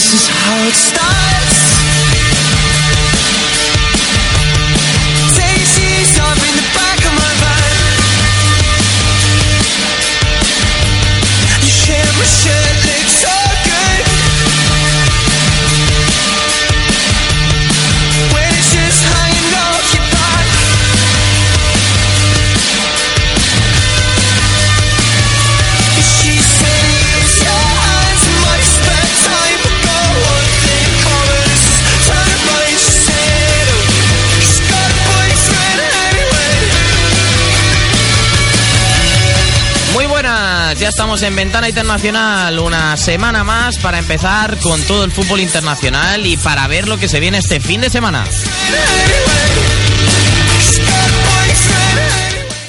this is how it starts. En Ventana Internacional, una semana más para empezar con todo el fútbol internacional y para ver lo que se viene este fin de semana.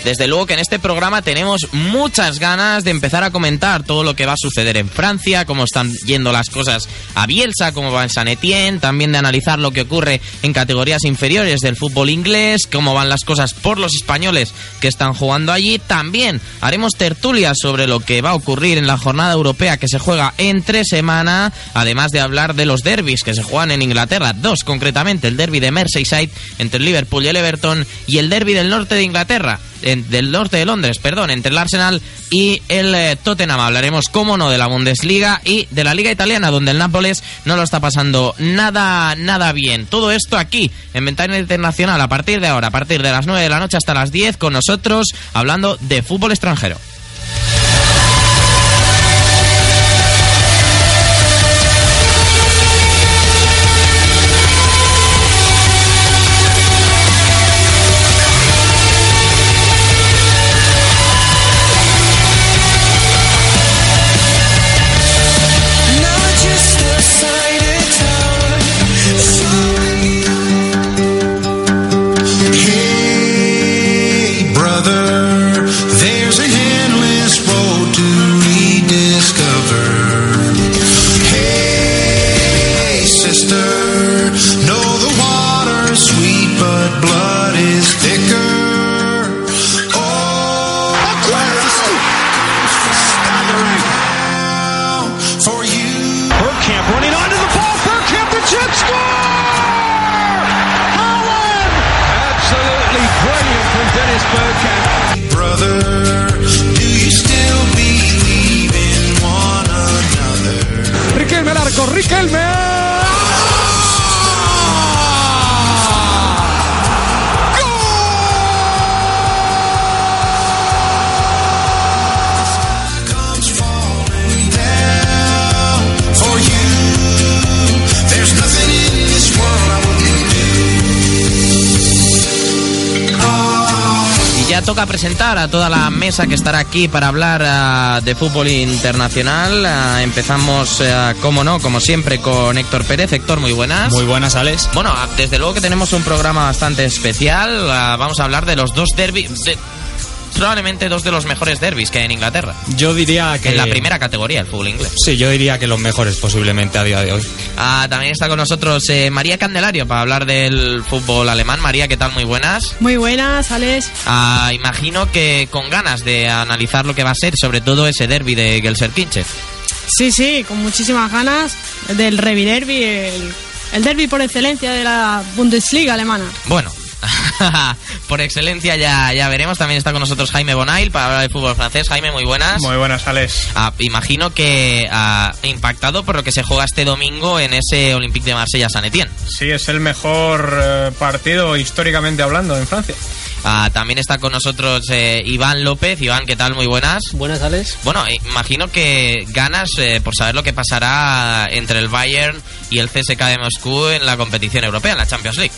Desde luego que en este programa tenemos muchas ganas de empezar a comentar todo lo que va a suceder en Francia, cómo están yendo las cosas a Bielsa, cómo va en San Etienne, también de analizar lo que ocurre en categorías inferiores del fútbol inglés, cómo van las cosas por los españoles que están jugando allí. También haremos tertulias sobre lo que va a ocurrir en la jornada europea que se juega entre semana, además de hablar de los derbis que se juegan en Inglaterra, dos concretamente, el derby de Merseyside entre el Liverpool y el Everton y el derby del norte de Inglaterra en- del norte de Londres, perdón, entre el Arsenal y el eh, Tottenham. Hablaremos, cómo no, de la Bundesliga y de la Liga Italiana, donde el Nápoles no lo está pasando nada, nada bien. Todo esto aquí, en Ventana Internacional, a partir de ahora, a partir de las 9 de la noche hasta las 10, con nosotros, hablando de fútbol extranjero. Mesa que estará aquí para hablar ah, de fútbol internacional. Ah, empezamos, ah, como no, como siempre, con Héctor Pérez. Héctor, muy buenas. Muy buenas, Alex. Bueno, desde luego que tenemos un programa bastante especial. Vamos a hablar de los dos derbis, de- probablemente dos de los mejores derbis que hay en Inglaterra. Yo diría que... En la primera categoría, el fútbol inglés. Sí, yo diría que los mejores posiblemente a día de hoy. Ah, también está con nosotros eh, María Candelario para hablar del fútbol alemán. María, ¿qué tal? Muy buenas. Muy buenas, Alex. Ah, imagino que con ganas de analizar lo que va a ser, sobre todo ese derby de Gelsenkirchen. Sí, sí, con muchísimas ganas del Revi Derby, el, el derby por excelencia de la Bundesliga alemana. Bueno, por excelencia ya, ya veremos. También está con nosotros Jaime Bonail para hablar de fútbol francés. Jaime, muy buenas. Muy buenas, Alex. Ah, imagino que ha impactado por lo que se juega este domingo en ese Olympique de Marsella San Etienne. Sí, es el mejor eh, partido históricamente hablando en Francia. Ah, también está con nosotros eh, Iván López. Iván, ¿qué tal? Muy buenas. Buenas, Alex. Bueno, eh, imagino que ganas eh, por saber lo que pasará entre el Bayern y el CSK de Moscú en la competición europea, en la Champions League.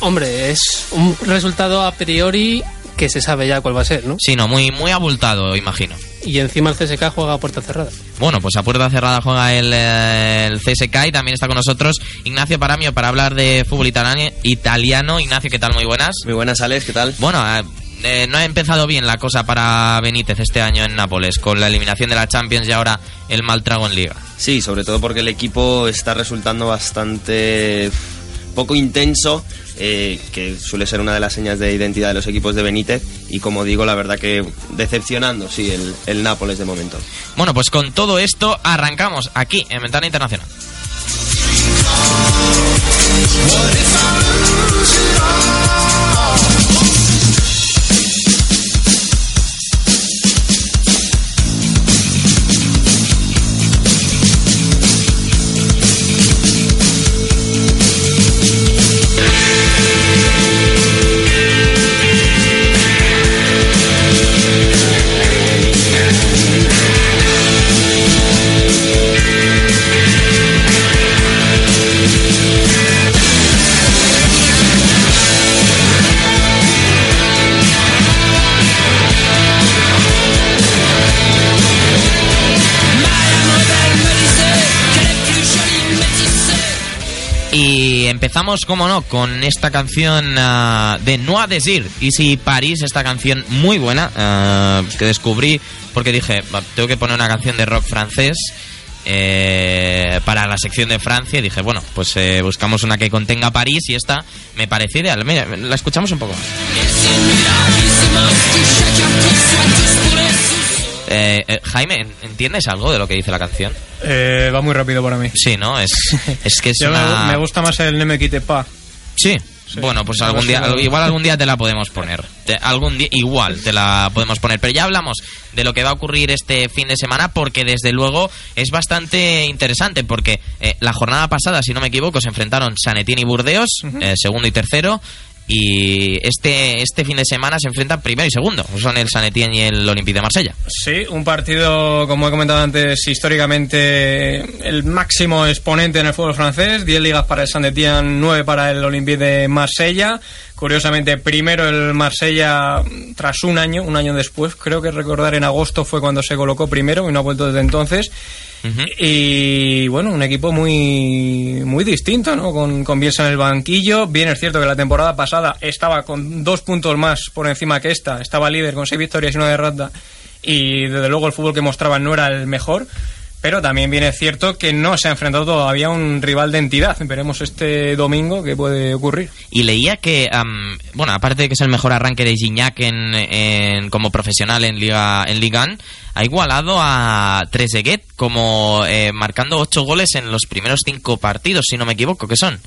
Hombre, es un resultado a priori que se sabe ya cuál va a ser, ¿no? Sí, no, muy, muy abultado, imagino. Y encima el CSK juega a puerta cerrada. Bueno, pues a puerta cerrada juega el, eh, el CSK y también está con nosotros Ignacio Paramio para hablar de fútbol italiano. italiano. Ignacio, ¿qué tal? Muy buenas. Muy buenas, Alex, ¿qué tal? Bueno, eh, eh, no ha empezado bien la cosa para Benítez este año en Nápoles, con la eliminación de la Champions y ahora el mal trago en Liga. Sí, sobre todo porque el equipo está resultando bastante poco intenso, eh, que suele ser una de las señas de identidad de los equipos de Benítez. Y como digo, la verdad que decepcionando, sí, el, el Nápoles de momento. Bueno, pues con todo esto arrancamos aquí en Ventana Internacional. Empezamos, como no, con esta canción ah, de Noa Desir, Easy Paris, esta canción muy buena ah, que descubrí porque dije, "Va, tengo que poner una canción de rock francés eh, para la sección de Francia y dije, bueno, pues eh, buscamos una que contenga París y esta me pareció ideal. Mira, la escuchamos un poco más. Eh, eh, Jaime, ¿entiendes algo de lo que dice la canción? Eh, va muy rápido para mí. Sí, ¿no? Es, es que es Yo me- una... me, gusta más el Ne me quite pas. Sí. Bueno, pues algún día, sí. igual algún día te la podemos poner. Te- algún día, igual te la podemos poner. Pero ya hablamos de lo que va a ocurrir este fin de semana porque desde luego es bastante interesante porque eh, la jornada pasada, si no me equivoco, se enfrentaron Sanetín y Burdeos, eh, segundo y tercero. Y este, este fin de semana se enfrentan primero y segundo. Son el Sanetín y el Olympique de Marsella. Sí, un partido, como he comentado antes, históricamente el máximo exponente en el fútbol francés. 10 ligas para el Saint-Étienne, 9 para el Olympique de Marsella. Curiosamente, primero el Marsella tras un año, un año después, creo que recordar en agosto fue cuando se colocó primero y no ha vuelto desde entonces. Y bueno, un equipo muy muy distinto, ¿no? Con, con Bielsa en el banquillo. Bien es cierto que la temporada pasada estaba con dos puntos más por encima que esta. Estaba líder con seis victorias y una derrota. Y desde luego el fútbol que mostraba no era el mejor. Pero también bien es cierto que no se ha enfrentado todavía un rival de entidad. Veremos este domingo qué puede ocurrir. Y leía que, am, bueno, aparte de que es el mejor arranque de Gignac en, como profesional en Liga en Liga 1, ha igualado a Trezeguet como eh, marcando ocho goles en los primeros cinco partidos, si no me equivoco, que son.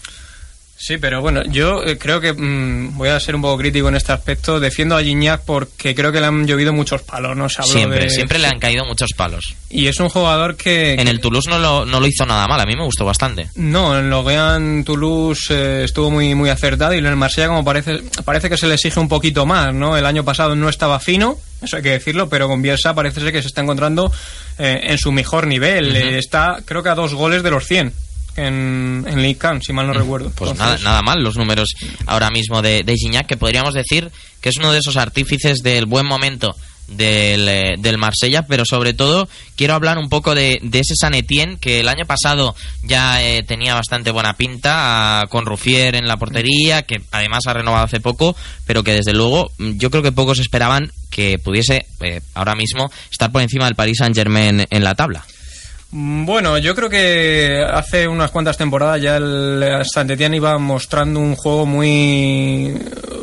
Sí, pero bueno, yo eh, creo que mm, voy a ser un poco crítico en este aspecto. Defiendo a Gignac porque creo que le han llovido muchos palos, ¿no? Se Siempre, de- siempre le han caído muchos palos. Y es un jugador que... En el Toulouse no lo, no lo hizo nada mal, a mí me gustó bastante. No, en Lorient Toulouse eh, estuvo muy muy acertado y en el Marsella como parece parece que se le exige un poquito más, ¿no? El año pasado no estaba fino, eso hay que decirlo, pero con Bielsa parece ser que se está encontrando eh, en su mejor nivel. Eh, está creo que a dos goles de los 100 en, en League si mal no recuerdo. Pues Entonces, nada, nada mal los números ahora mismo de, de Gignac, que podríamos decir que es uno de esos artífices del buen momento del, eh, del Marsella, pero sobre todo quiero hablar un poco de, de ese San Etienne que el año pasado ya eh, tenía bastante buena pinta, ah, con Ruffier en la portería, que además ha renovado hace poco, pero que desde luego mm, yo creo que pocos esperaban que pudiese eh, ahora mismo estar por encima del Paris Saint Germain en la tabla. Mm, Bueno, yo creo que hace unas cuantas temporadas ya el Saint-Étienne iba mostrando un juego muy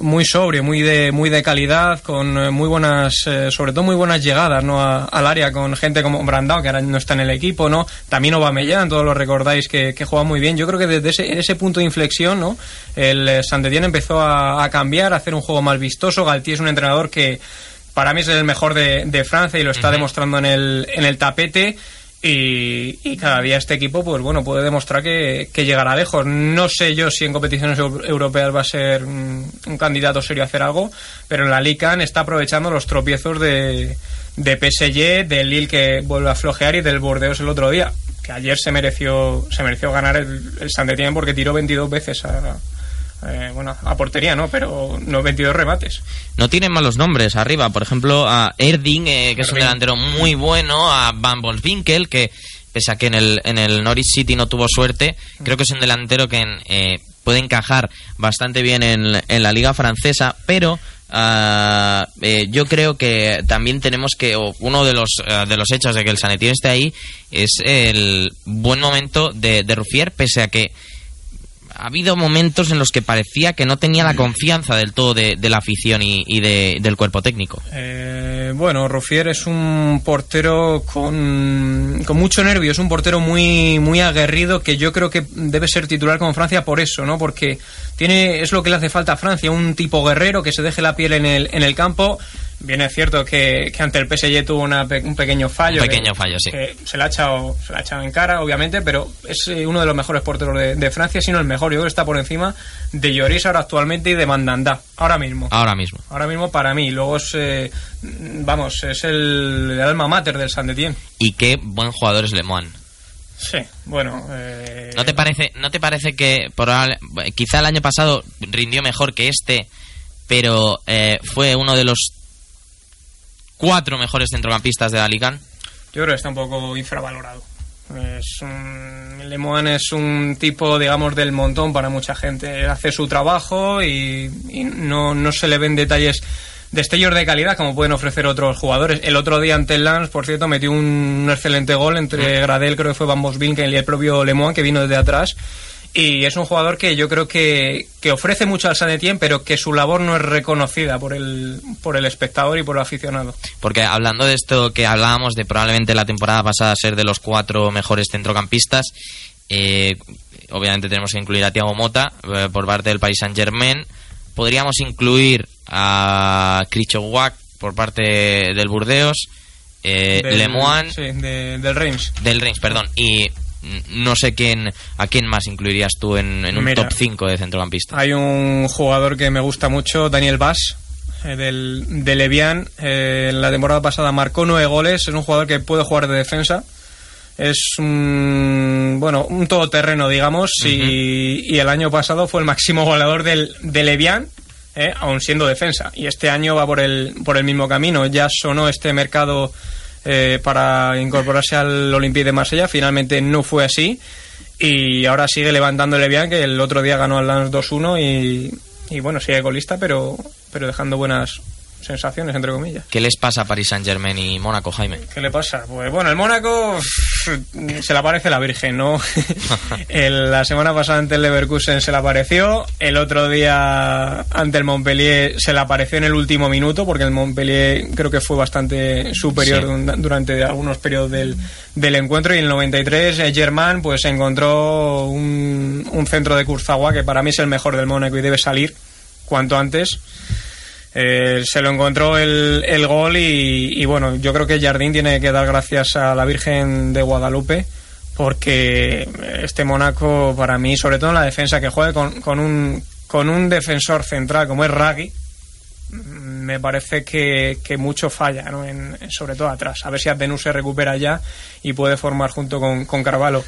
muy sobrio, muy de muy de calidad, con eh, muy buenas, eh, sobre todo muy buenas llegadas, ¿no? A- al área con gente como Brandao que ahora no está en el equipo, ¿no? También Aubameyang, todos lo recordáis que, que juega muy bien. Yo creo que desde ese, ese punto de inflexión, ¿no? El eh, Saint-Étienne empezó a, a cambiar, a hacer un juego más vistoso. Galtier es un entrenador que para mí es el mejor de, de Francia y lo está demostrando en el, en el tapete. Y, y cada día este equipo, pues bueno, puede demostrar que, que llegará lejos. No sé yo si en competiciones eu- europeas va a ser mm, un candidato serio a hacer algo, pero en la Lican está aprovechando los tropiezos de, de PSG, del Lille que vuelve a flojear y del Bordeaux el otro día. Que ayer se mereció, se mereció ganar el, el Saint-Étienne porque tiró 22 veces a, eh, bueno, a portería, ¿no? Pero no 22 remates. No tienen malos nombres arriba. Por ejemplo, a Erding, eh, que es un delantero muy bueno. A Van Volvinkel, que pese a que en el, en el Norwich City no tuvo suerte, creo que es un delantero que eh, puede encajar bastante bien en, en la liga francesa. Pero eh, yo creo que también tenemos que, o uno de los, ah, de los hechos de que el Sanetien esté ahí, es el buen momento de, de Ruffier, pese a que ha habido momentos en los que parecía que no tenía la confianza del todo de, de la afición y, y de- del cuerpo técnico. Eh, bueno, Rufier es un portero con, con mucho nervio, es un portero muy, muy aguerrido que yo creo que debe ser titular con Francia por eso, ¿no? Porque tiene, es lo que le hace falta a Francia, un tipo guerrero que se deje la piel en el, en el campo. Bien es cierto que, que ante el PSG tuvo una un pequeño fallo. Un pequeño que- fallo, sí. que se la ha echado, se la ha echado en cara, obviamente, pero es eh, uno de los mejores porteros de, de Francia, si no el mejor. Yo creo que está por encima de Lloris ahora actualmente y de Mandanda, ahora mismo. Ahora mismo. Ahora mismo para mí. Luego es, eh, vamos, es el, el alma mater del Saint Etienne. Y qué buen jugador es Lemoine. Sí, bueno. eh, ¿No te parece, no te parece que probable- quizá el año pasado rindió mejor que este, pero eh, fue uno de los cuatro mejores centrocampistas de la Liga? Yo creo que está un poco infravalorado. Es un, Lemoine es un tipo, digamos, del montón para mucha gente. Hace su trabajo y, y no, no se le ven detalles, destellos de calidad como pueden ofrecer otros jugadores. El otro día ante el Lens, por cierto, metió un, excelente gol entre Gradel, creo que fue Van Bosvink y el propio Lemoine, que vino desde atrás. Y es un jugador que yo creo que, que ofrece mucho al San Etienne, pero que su labor no es reconocida por el, por el espectador y por el aficionado. Porque hablando de esto que hablábamos de probablemente la temporada pasada ser de los cuatro mejores centrocampistas, eh, obviamente tenemos que incluir a Thiago Mota eh, por parte del Paris Saint Germain. Podríamos incluir a Krichowak por parte del Burdeos, eh, Del- Lemoine sí, de- del Reims. del Reims, perdón, y no sé quién a quién más incluirías tú en, en un Mira. top 5 de centrocampistas. Hay un jugador que me gusta mucho, Daniel Bass, eh, del, del Evian. Eh, la temporada pasada marcó nueve goles. Es un jugador que puede jugar de defensa. Es un, bueno, un todoterreno, digamos. y, y el año pasado fue el máximo goleador del, del Evian, eh, aún siendo defensa. Y este año va por el, por el mismo camino. Ya sonó este mercado eh, para incorporarse al Olympique de Marsella. Finalmente no fue así. Y ahora sigue levantando el Evian, que el otro día ganó al Lens 2-1 y, y bueno, sigue colista, pero, pero dejando buenas sensaciones, entre comillas. ¿Qué les pasa a Paris Saint Germain y Mónaco, Jaime? ¿Qué le pasa? Pues bueno, el Mónaco se le aparece la Virgen, ¿no? El- la semana pasada ante el Leverkusen se le apareció, el otro día ante el Montpellier se le apareció en el último minuto, porque el Montpellier creo que fue bastante superior Sí. durante algunos periodos del, del encuentro y en el 93 eh, Germán pues encontró un, un centro de Kurzawa que para mí es el mejor del Mónaco y debe salir cuanto antes. Eh, se lo encontró el, el gol y, y bueno, yo creo que Jardín tiene que dar gracias a la Virgen de Guadalupe porque este Mónaco para mí, sobre todo en la defensa, que juegue con, con un, con un defensor central como es Raggi, mm, me parece que, que mucho falla, ¿no? En- sobre todo atrás. A ver si Abdenú se recupera ya y puede formar junto con, con Carvalho.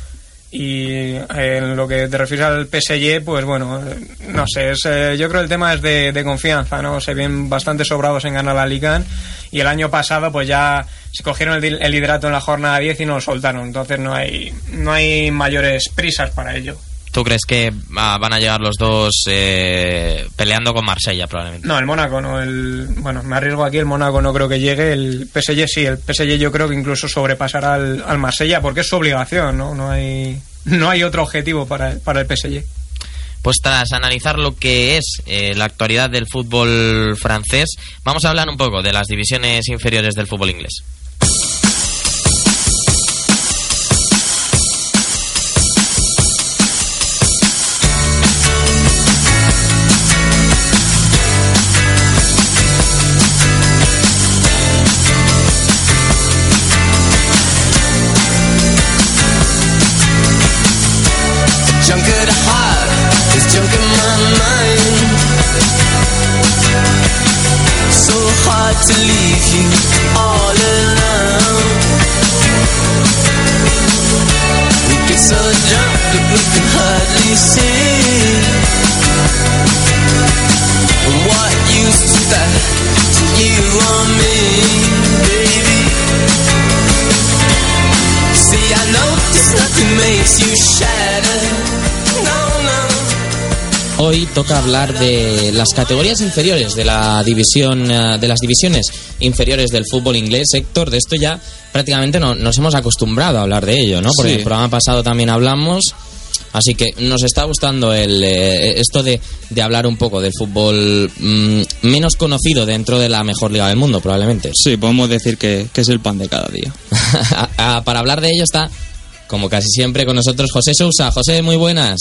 Y eh, en lo que te refieres al PSG, pues bueno, no sé, es, eh, yo creo que el tema es de, de confianza, ¿no? Se ven bastante sobrados en ganar la Liga y el año pasado pues ya se cogieron el, el liderato en la jornada 10 y no lo soltaron, entonces no hay, no hay mayores prisas para ello. ¿Tú crees que ah, van a llegar los dos eh, peleando con Marsella probablemente? No, el Mónaco no. El, bueno, me arriesgo aquí, el Mónaco no creo que llegue. El PSG sí, el PSG yo creo que incluso sobrepasará al, al Marsella porque es su obligación, ¿no? No hay, no hay otro objetivo para, para el PSG. Pues tras analizar lo que es eh, la actualidad del fútbol francés, vamos a hablar un poco de las divisiones inferiores del fútbol inglés. Toca hablar de las categorías inferiores de la división eh, de las divisiones inferiores del fútbol inglés. Héctor, de esto ya prácticamente no- nos hemos acostumbrado a hablar de ello, ¿no? Porque Sí. el programa pasado también hablamos. Así que nos está gustando el, eh, esto de, de hablar un poco del fútbol mm, menos conocido dentro de la mejor liga del mundo, probablemente. Sí, podemos decir que, que es el pan de cada día. Para hablar de ello está, como casi siempre, con nosotros José Sousa. José, muy buenas.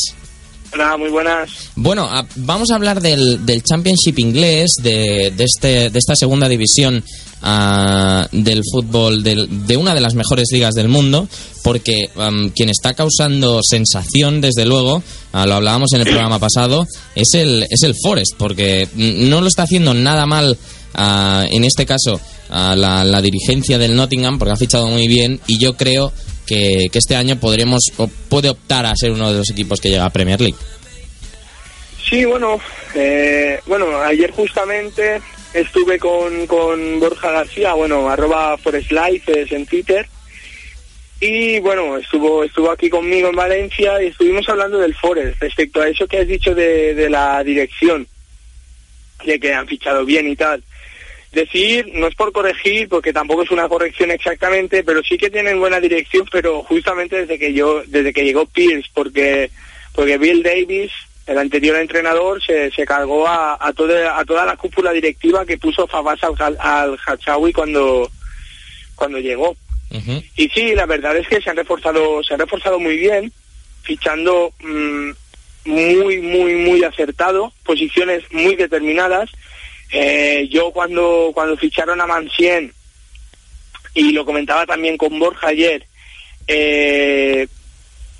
Hola, muy buenas. Bueno, vamos a hablar del, del Championship inglés, de, de, este, de esta segunda división ah, del fútbol, del- de una de las mejores ligas del mundo, porque am, quien está causando sensación, desde luego, ah, lo hablábamos en el programa pasado, es el, es el Forest, porque no lo está haciendo nada mal, ah, en este caso, la, la dirigencia del Nottingham, porque ha fichado muy bien, y yo creo que, este año podremos o puede optar a ser uno de los equipos que llega a Premier League. Sí, bueno, eh, bueno, ayer justamente estuve con, con Borja García, bueno, arroba Forestlife es en Twitter, y bueno, estuvo estuvo aquí conmigo en Valencia y estuvimos hablando del Forest respecto a eso que has dicho de, de la dirección, de que han fichado bien y tal. Decir, no es por corregir, porque tampoco es una corrección exactamente, pero sí que tienen buena dirección, pero justamente desde que yo, desde que llegó Pierce, porque, porque Bill Davis, el anterior entrenador, se, se cargó a, a toda, a toda la cúpula directiva que puso Fabas al, al Hachawi cuando, cuando llegó. Y sí, la verdad es que se han reforzado, se han reforzado muy bien, fichando mm, muy, muy, muy acertado, posiciones muy determinadas. Eh, yo cuando, cuando ficharon a Mansien, y lo comentaba también con Borja ayer, eh,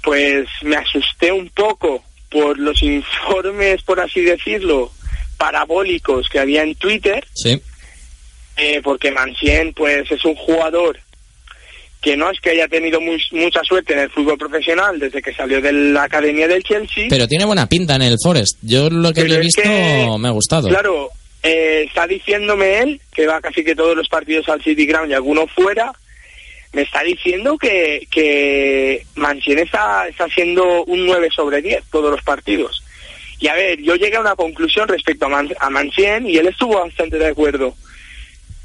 pues me asusté un poco por los informes, por así decirlo, parabólicos que había en Twitter, Sí. eh, porque Mansien pues es un jugador que no es que haya tenido muy- mucha suerte en el fútbol profesional desde que salió de la academia del Chelsea. Pero tiene buena pinta en el Forest. Yo lo que le he visto que, me ha gustado. Claro, eh, está diciéndome él que va casi que todos los partidos al City Ground y alguno fuera. Me está diciendo que, que Mancini está, está haciendo un 9 sobre 10 todos los partidos. Y a ver, yo llegué a una conclusión respecto a, Man a y él estuvo bastante de acuerdo.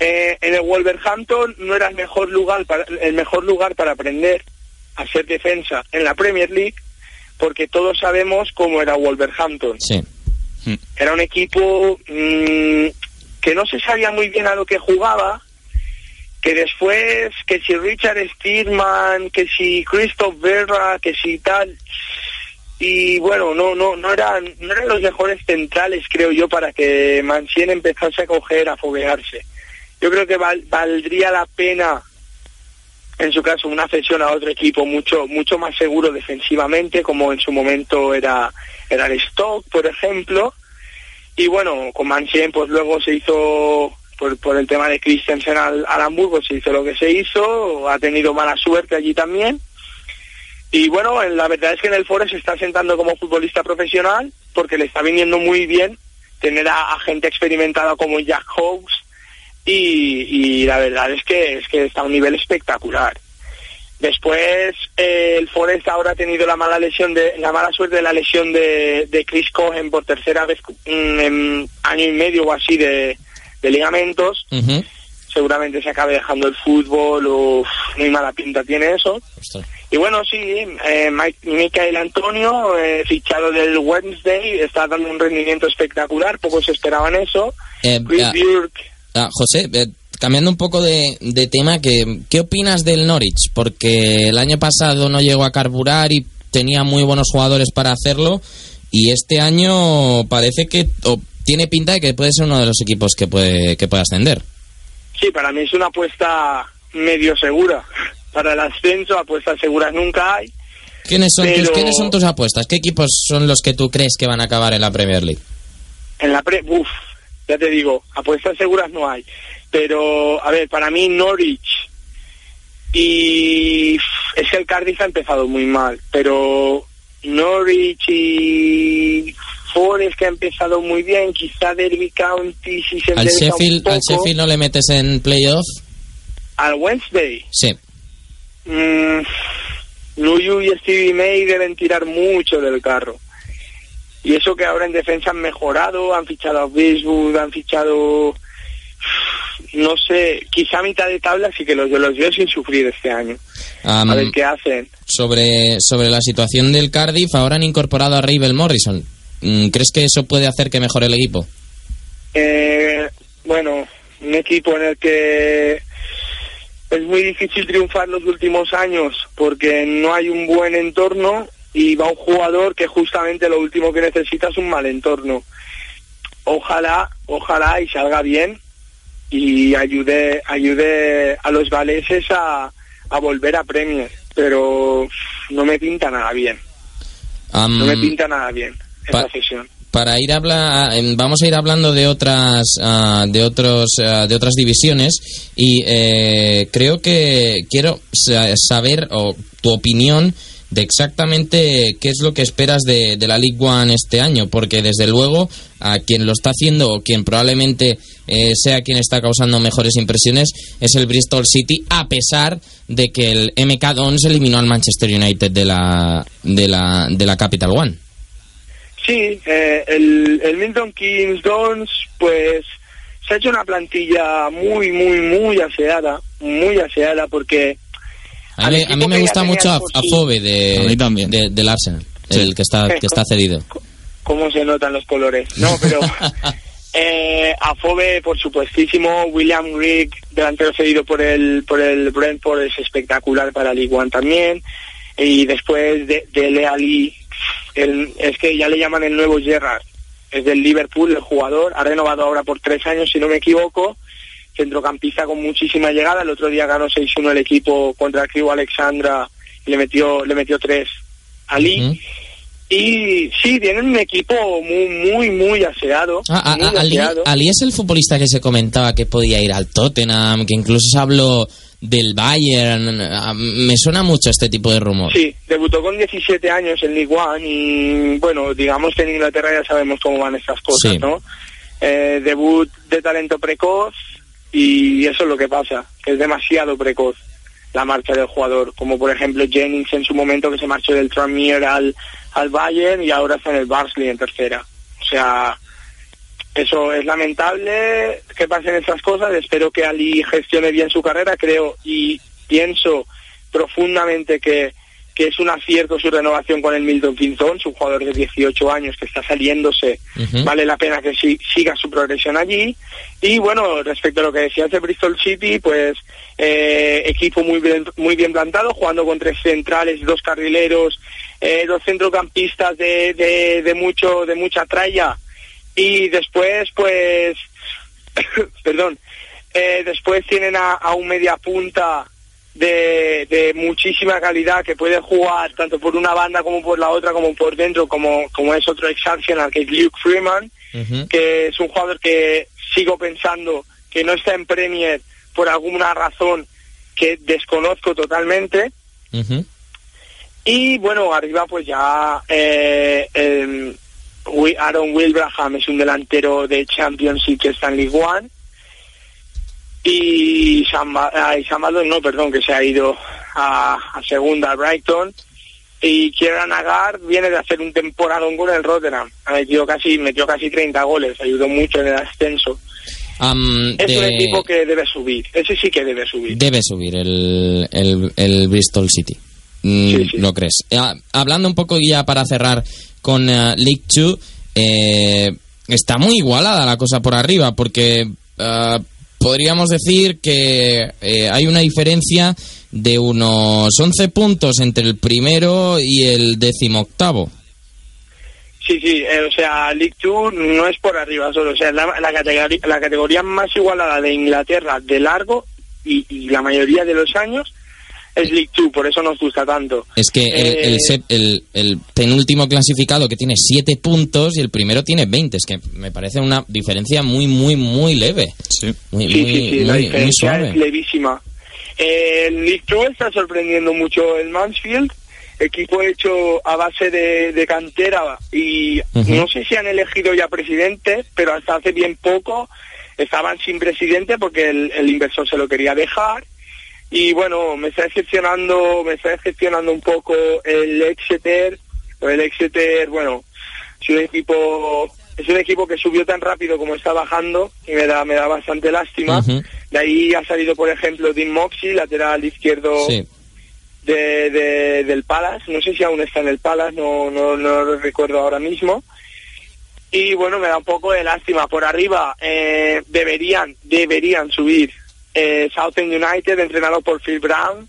Eh, en el Wolverhampton no era el mejor lugar para, el mejor lugar para aprender a ser defensa en la Premier League porque todos sabemos cómo era Wolverhampton. Era un equipo mm, que no se sabía muy bien a lo que jugaba, que después, que si Richard Steedman, que si Christoph Berra, que si tal, y bueno, no no no eran no eran los mejores centrales, creo yo, para que Mancini empezase a coger, a foguearse. Yo creo que val- valdría la pena en su caso una cesión a otro equipo mucho mucho más seguro defensivamente como en su momento era el Stock por ejemplo y bueno con Mancini pues luego se hizo por, el tema de Christensen al, al Hamburgo se hizo lo que se hizo ha tenido mala suerte allí también y bueno en- la verdad es que en el Forest se está sentando como futbolista profesional porque le está viniendo muy bien tener a, gente experimentada como Jack Hawes y, y la verdad es que es que está a un nivel espectacular. Después eh, el Forest ahora ha tenido la mala lesión de la mala suerte de la lesión de, de Chris Cohen por tercera vez mm, en año y medio o así de, de ligamentos. Seguramente se acabe dejando el fútbol o muy mala pinta tiene eso. Y bueno, sí, eh, Mike- Michael Antonio, eh, fichado del Wednesday, está dando un rendimiento espectacular, pocos esperaban eso. Eh, Chris ah, Burke, ah, José, eh, cambiando un poco de, de tema, que, ¿qué opinas del Norwich? Porque el año pasado no llegó a carburar y tenía muy buenos jugadores para hacerlo. Y este año parece que o tiene pinta de que puede ser uno de los equipos que puede, que puede ascender. Sí, para mí es una apuesta medio segura. Para el ascenso, apuestas seguras nunca hay. ¿Quiénes son, tus, Pero- ¿Quiénes son tus apuestas? ¿Qué equipos son los que tú crees que van a acabar en la Premier League? En la pre, uff, ya te digo, apuestas seguras no hay. Pero, a ver, para mí Norwich y es que el Cardiff ha empezado muy mal, pero Norwich y Forest que ha empezado muy bien, quizá Derby County si se Al un Sheffield, al poco. Sheffield no le metes en playoff. al Wednesday. Sí. Mm, Nuyu y Stevie May deben tirar mucho del carro. Y eso que ahora en defensa han mejorado, han fichado a Westwood, han fichado... no sé, quizá a mitad de tabla sí que los, los veo sin sufrir este año. A ver qué hacen. sobre, sobre la situación del Cardiff, ahora han incorporado a Ravel Morrison. Mm, ¿Crees que eso puede hacer que mejore el equipo? Eh, bueno, un equipo en el que es muy difícil triunfar los últimos años porque no hay un buen entorno y va un jugador que justamente lo último que necesita es un mal entorno. Ojalá, ojalá y salga bien y ayude, ayude a los galeses a, a volver a Premier, pero no me pinta nada bien. No me pinta nada bien esa pa- sesión. para ir em, vamos a ir hablando de otras ah, de otros de otras divisiones y eh, creo que quiero sa- saber o tu opinión de exactamente qué es lo que esperas de, de la League One este año porque desde luego a quien lo está haciendo o quien probablemente eh, sea quien está causando mejores impresiones es el Bristol City a pesar de que el MK Dons eliminó al Manchester United de la de la de la Capital One. Sí, eh, el, el Milton Keynes Dons, pues se ha hecho una plantilla muy, muy, muy aseada, muy aseada porque A mí, a mí me gusta mucho a. Fove de, de- del Arsenal, el que está, que está cedido. cómo se notan los colores. No, pero eh, a Fove, por supuestísimo, William Rigg, delantero cedido por el, por el Brentford, es espectacular para League One también. Y después de, de Leali, el, es que ya le llaman el nuevo Gerrard. Es del Liverpool, el jugador. Ha renovado ahora por tres años, si no me equivoco. Centrocampista con muchísima llegada. El otro día ganó 6-1 el equipo contra el Crew Alexandra y le metió, le metió tres a Lee. Y sí, tienen un equipo muy, muy, muy aseado. Ah, muy ah, ah, Ali, aseado. Ali es el futbolista que se comentaba que podía ir al Tottenham, que incluso se habló del Bayern. Ah, Me suena mucho este tipo de rumor. Sí, debutó con 17 años en League One y, bueno, digamos que en Inglaterra ya sabemos cómo van estas cosas, Sí. ¿no? Eh, debut de talento precoz y eso es lo que pasa, que es demasiado precoz la marcha del jugador, como por ejemplo Jennings en su momento que se marchó del Tranmere al, al Bayern y ahora está en el Barnsley en tercera. O sea, eso es lamentable que pasen estas cosas. Espero que Ali gestione bien su carrera, creo y pienso profundamente que, que es un acierto su renovación con el Milton Keynes, un jugador de 18 años que está saliéndose. Vale la pena que sí- siga su progresión allí. Y bueno, respecto a lo que decías de Bristol City, pues eh, equipo muy bien, muy bien plantado, jugando con tres centrales, dos carrileros, eh, dos centrocampistas de, de, de mucho de mucha tralla y después pues perdón eh, después tienen a, a un media punta de, de muchísima calidad que puede jugar tanto por una banda como por la otra como por dentro como como es otro ex Arsenal que es Luke Freeman que es un jugador que sigo pensando que no está en Premier por alguna razón que desconozco totalmente. Y bueno, arriba pues ya eh, Aaron Wilbraham es un delantero de Championship que está en League One. Y Sam, Ba- y Sam Baldwin, no, perdón, que se ha ido a, a segunda a Brighton. Y Kieran Agar viene de hacer un temporadón con el Rotterdam. Ha metido casi, metió casi 30 goles, ayudó mucho en el ascenso. Am, Es un de- equipo que debe subir, ese sí que debe subir. Debe subir el, el, el Bristol City. Mm, Sí, sí. ¿Lo crees? Ah, hablando un poco ya para cerrar con eh, League 2, eh, está muy igualada la cosa por arriba, porque ah, podríamos decir que eh, hay una diferencia de unos 11 puntos entre el primero y el décimo octavo. Sí, sí, eh, o sea, League Two no es por arriba solo, o sea, la, categoría, la categoría más igualada de Inglaterra de largo y la mayoría de los años es League Two, por eso nos gusta tanto. Es que el, Eh, el sep- el- el penúltimo clasificado que tiene 7 puntos y el primero tiene 20. Es que me parece una diferencia muy, muy, muy leve. Sí. Muy, Sí, muy, sí, sí, la muy- muy diferencia suave. es levísima. Eh, el League Two está sorprendiendo mucho el Mansfield, equipo hecho a base de, de cantera y no sé si han elegido ya presidente, pero hasta hace bien poco estaban sin presidente porque el, el inversor se lo quería dejar. Y bueno, me está decepcionando, me está decepcionando un poco el Exeter, el Exeter, bueno, es un equipo, es un equipo que subió tan rápido como está bajando y me da, me da bastante lástima. De ahí ha salido, por ejemplo, Dean Moxie, lateral izquierdo Sí. de, de- del Palace. No sé si aún está en el Palace, no, no, no lo recuerdo ahora mismo. Y bueno, me da un poco de lástima. Por arriba eh, deberían, deberían subir eh, Southend United, entrenado por Phil Brown.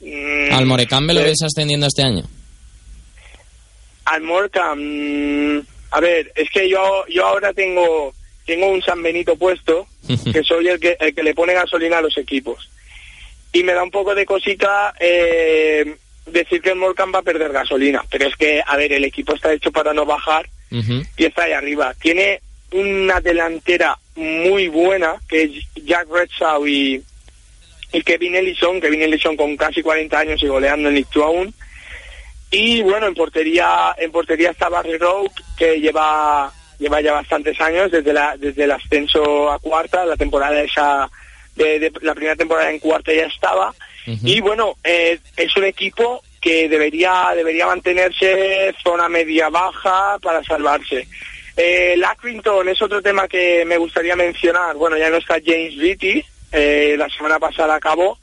Mm, ¿Al Morecambe lo eh, ves ascendiendo este año? al Morecambe, mm, a ver, es que yo yo ahora tengo tengo un San Benito puesto, que soy el que el que le pone gasolina a los equipos. Y me da un poco de cosita eh, decir que el Morecambe va a perder gasolina, pero es que, a ver, el equipo está hecho para no bajar y está ahí arriba. Tiene una delantera muy buena, que es Jack Redshaw y, y Kevin Ellison, Kevin Ellison con casi 40 años y goleando en League Two aún. Y bueno, en portería en portería está Barry Rowe, que lleva lleva ya bastantes años, desde la desde el ascenso a cuarta, la temporada esa, de, de- la primera temporada en cuarta ya estaba. Y bueno, eh, es un equipo que debería debería mantenerse zona media baja para salvarse. Eh, Lackrington es otro tema que me gustaría mencionar. Bueno, ya no está James Beatty, eh, la semana pasada acabó,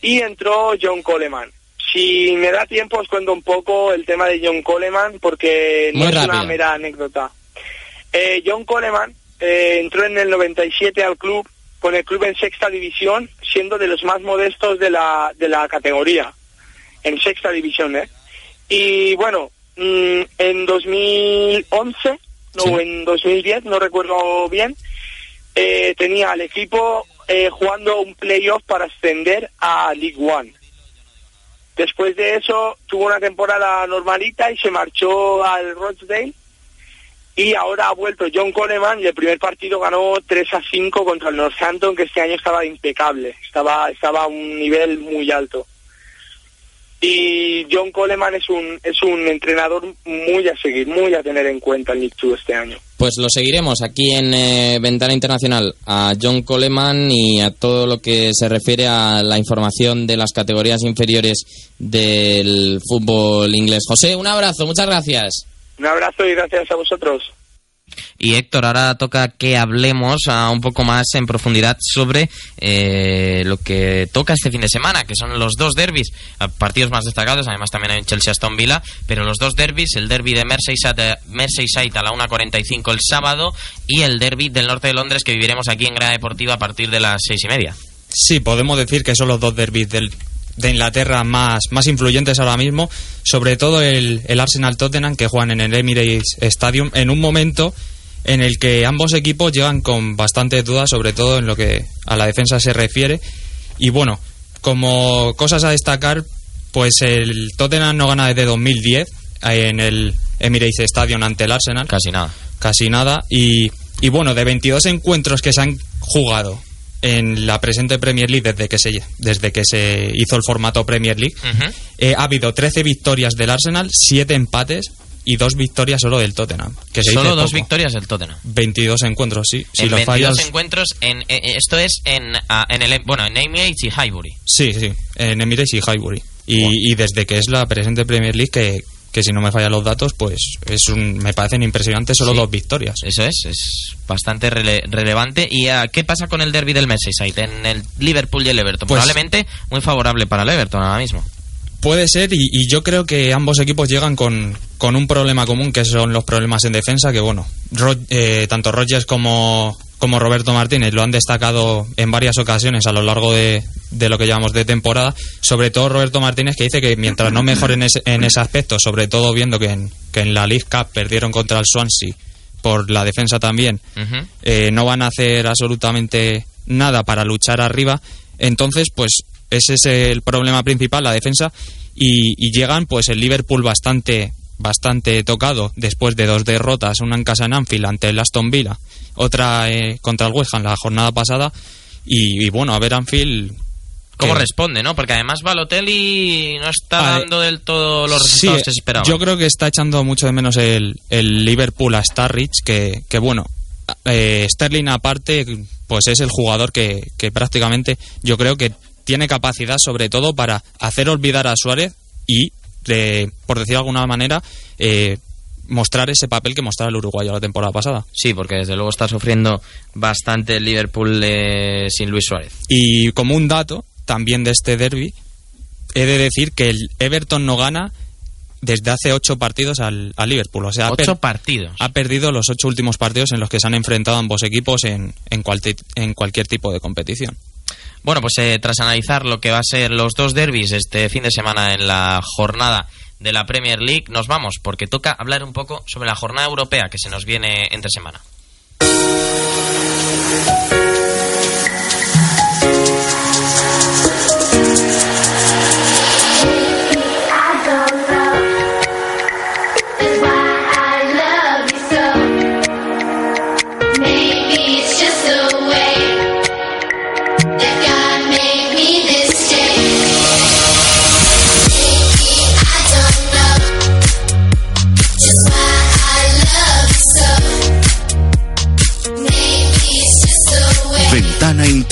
y entró John Coleman. Si me da tiempo os cuento un poco el tema de John Coleman, porque no Muy es una rápido. mera anécdota. Eh, John Coleman eh, entró en el 97 al club, con el club en sexta división, siendo de los más modestos de la, de la categoría, en sexta división, ¿eh? Y bueno, mm, en 2011, no, Sí. en 2010, no recuerdo bien, eh, tenía al equipo eh, jugando un playoff para ascender a League One. Después de eso tuvo una temporada normalita y se marchó al Rochdale y ahora ha vuelto John Coleman y el primer partido ganó 3 a 5 contra el Northampton que este año estaba impecable, estaba, estaba a un nivel muy alto. Y John Coleman es un, es un entrenador muy a seguir, muy a tener en cuenta en League Two este año. Pues lo seguiremos aquí en eh, Ventana Internacional a John Coleman y a todo lo que se refiere a la información de las categorías inferiores del fútbol inglés. José, un abrazo, muchas gracias. Un abrazo y gracias a vosotros. Y Héctor, ahora toca que hablemos un poco más en profundidad sobre eh, lo que toca este fin de semana, que son los dos derbis, ah, partidos más destacados, además también hay Chelsea-Aston Villa, pero los dos derbis, el derby de Merseyside, Merseyside a la 1.45 el sábado y el derby del norte de Londres que viviremos aquí en Grada Deportiva a partir de las seis y media. Sí, podemos decir que son los dos derbis del, de Inglaterra más, más influyentes ahora mismo, sobre todo el, el Arsenal-Tottenham que juegan en el Emirates Stadium en un momento en el que ambos equipos llegan con bastantes dudas, sobre todo en lo que a la defensa se refiere. Y bueno, como cosas a destacar, pues el Tottenham no gana desde 2010 en el Emirates Stadium ante el Arsenal. Casi nada. Casi nada. Y, y bueno, de 22 encuentros que se han jugado en la presente Premier League desde que se, desde que se hizo el formato Premier League, eh, ha habido 13 victorias del Arsenal, 7 empates y 2 victorias solo del Tottenham. Que se Solo dice dos poco. victorias del Tottenham. 22 encuentros, sí. Si en lo 22 fallas. encuentros, en, eh, esto es en, ah, en el bueno en Emirates y Highbury. Sí, sí, en Emirates y Highbury. Y, y desde que es la presente Premier League, que, que si no me fallan los datos, pues es un, me parecen impresionantes solo Sí. dos victorias. Eso es, es bastante rele- relevante. ¿Y qué pasa con el derby del Merseyside en el Liverpool y el Everton? Pues- Probablemente muy favorable para el Everton ahora mismo. Puede ser, y, y yo creo que ambos equipos llegan con, con un problema común, que son los problemas en defensa, que bueno, Ro- eh, tanto Rodgers como, como Roberto Martínez lo han destacado en varias ocasiones a lo largo de, de lo que llevamos de temporada, sobre todo Roberto Martínez, que dice que mientras no mejoren ese- en ese aspecto, sobre todo viendo que en, que en la League Cup perdieron contra el Swansea por la defensa también, eh, no van a hacer absolutamente nada para luchar arriba. Entonces, pues ese es el problema principal, la defensa. Y, y llegan, pues el Liverpool bastante, bastante tocado después de dos derrotas, una en casa en Anfield ante el Aston Villa, otra eh, contra el West Ham la jornada pasada. Y, y bueno, a ver Anfield. ¿Cómo que- responde, no? Porque además Balotelli no está Ah, dando del todo los Sí, resultados que se esperaban. yo creo que está echando mucho de menos el, el Liverpool a Starrich, que, que bueno, eh, Sterling aparte, pues es el jugador que, que prácticamente yo creo que tiene capacidad sobre todo para hacer olvidar a Suárez y, eh, por decir de alguna manera, eh, mostrar ese papel que mostraba el uruguayo la temporada pasada. Sí, porque desde luego está sufriendo bastante el Liverpool de- sin Luis Suárez. Y como un dato también de este derby, he de decir que el Everton no gana desde hace ocho partidos al, al Liverpool. O sea, ha, Ocho partidos. ha perdido los ocho últimos partidos en los que se han enfrentado ambos equipos en, en, cualti- en cualquier tipo de competición. Bueno, pues eh, tras analizar lo que va a ser los dos derbis este fin de semana en la jornada de la Premier League, nos vamos porque toca hablar un poco sobre la jornada europea que se nos viene entre semana.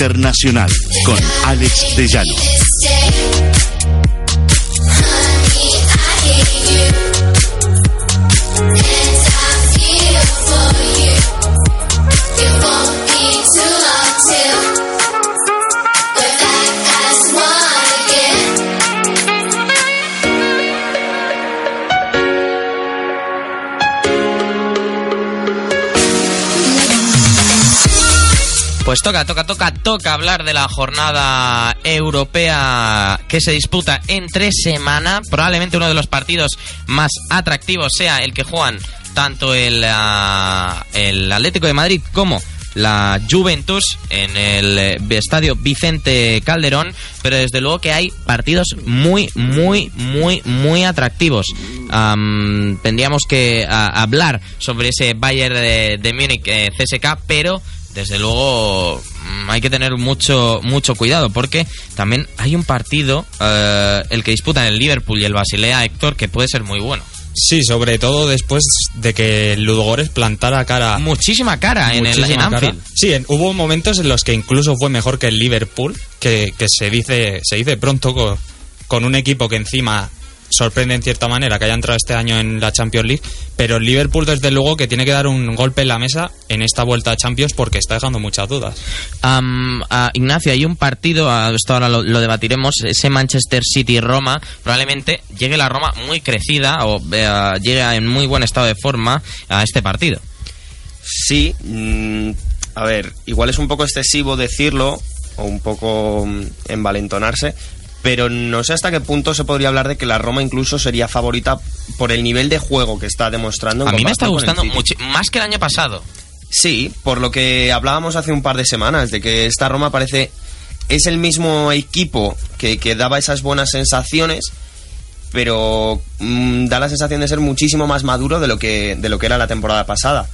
Internacional con Alex De Llano. Pues toca, toca, toca, toca hablar de la jornada europea que se disputa entre semana. Probablemente uno de los partidos más atractivos sea el que juegan tanto el, ah, Atlético de Madrid como la Juventus en el eh, estadio Vicente Calderón, pero desde luego que hay partidos muy, muy, muy, muy atractivos. Am, tendríamos que ah, hablar sobre ese Bayern de, de Múnich eh, CSK, pero desde luego hay que tener mucho mucho cuidado porque también hay un partido eh, el que disputan el Liverpool y el Basilea Héctor que puede ser muy bueno Sí, sobre todo después de que el Ludogores plantara cara. muchísima cara en, el, en cara. Sí, en- hubo momentos en los que incluso fue mejor que el Liverpool, que, que se dice se dice pronto co- con, un equipo que encima sorprende en cierta manera que haya entrado este año en la Champions League, pero el Liverpool desde luego que tiene que dar un golpe en la mesa en esta vuelta a Champions porque está dejando muchas dudas. Am, ah, Ignacio, hay un partido, ah, esto ahora lo, lo debatiremos, ese Manchester City-Roma, probablemente llegue la Roma muy crecida o eh, llegue en muy buen estado de forma a este partido. Sí, mm, a ver, igual es un poco excesivo decirlo o un poco mm, envalentonarse, pero no sé hasta qué punto se podría hablar de que la Roma incluso sería favorita por el nivel de juego que está demostrando. en A mí me está gustando mucho, más que el año pasado. Sí, por lo que hablábamos hace un par de semanas, de que esta Roma parece es el mismo equipo que, que daba esas buenas sensaciones, pero mm, da la sensación de ser muchísimo más maduro de lo que, de lo que era la temporada pasada.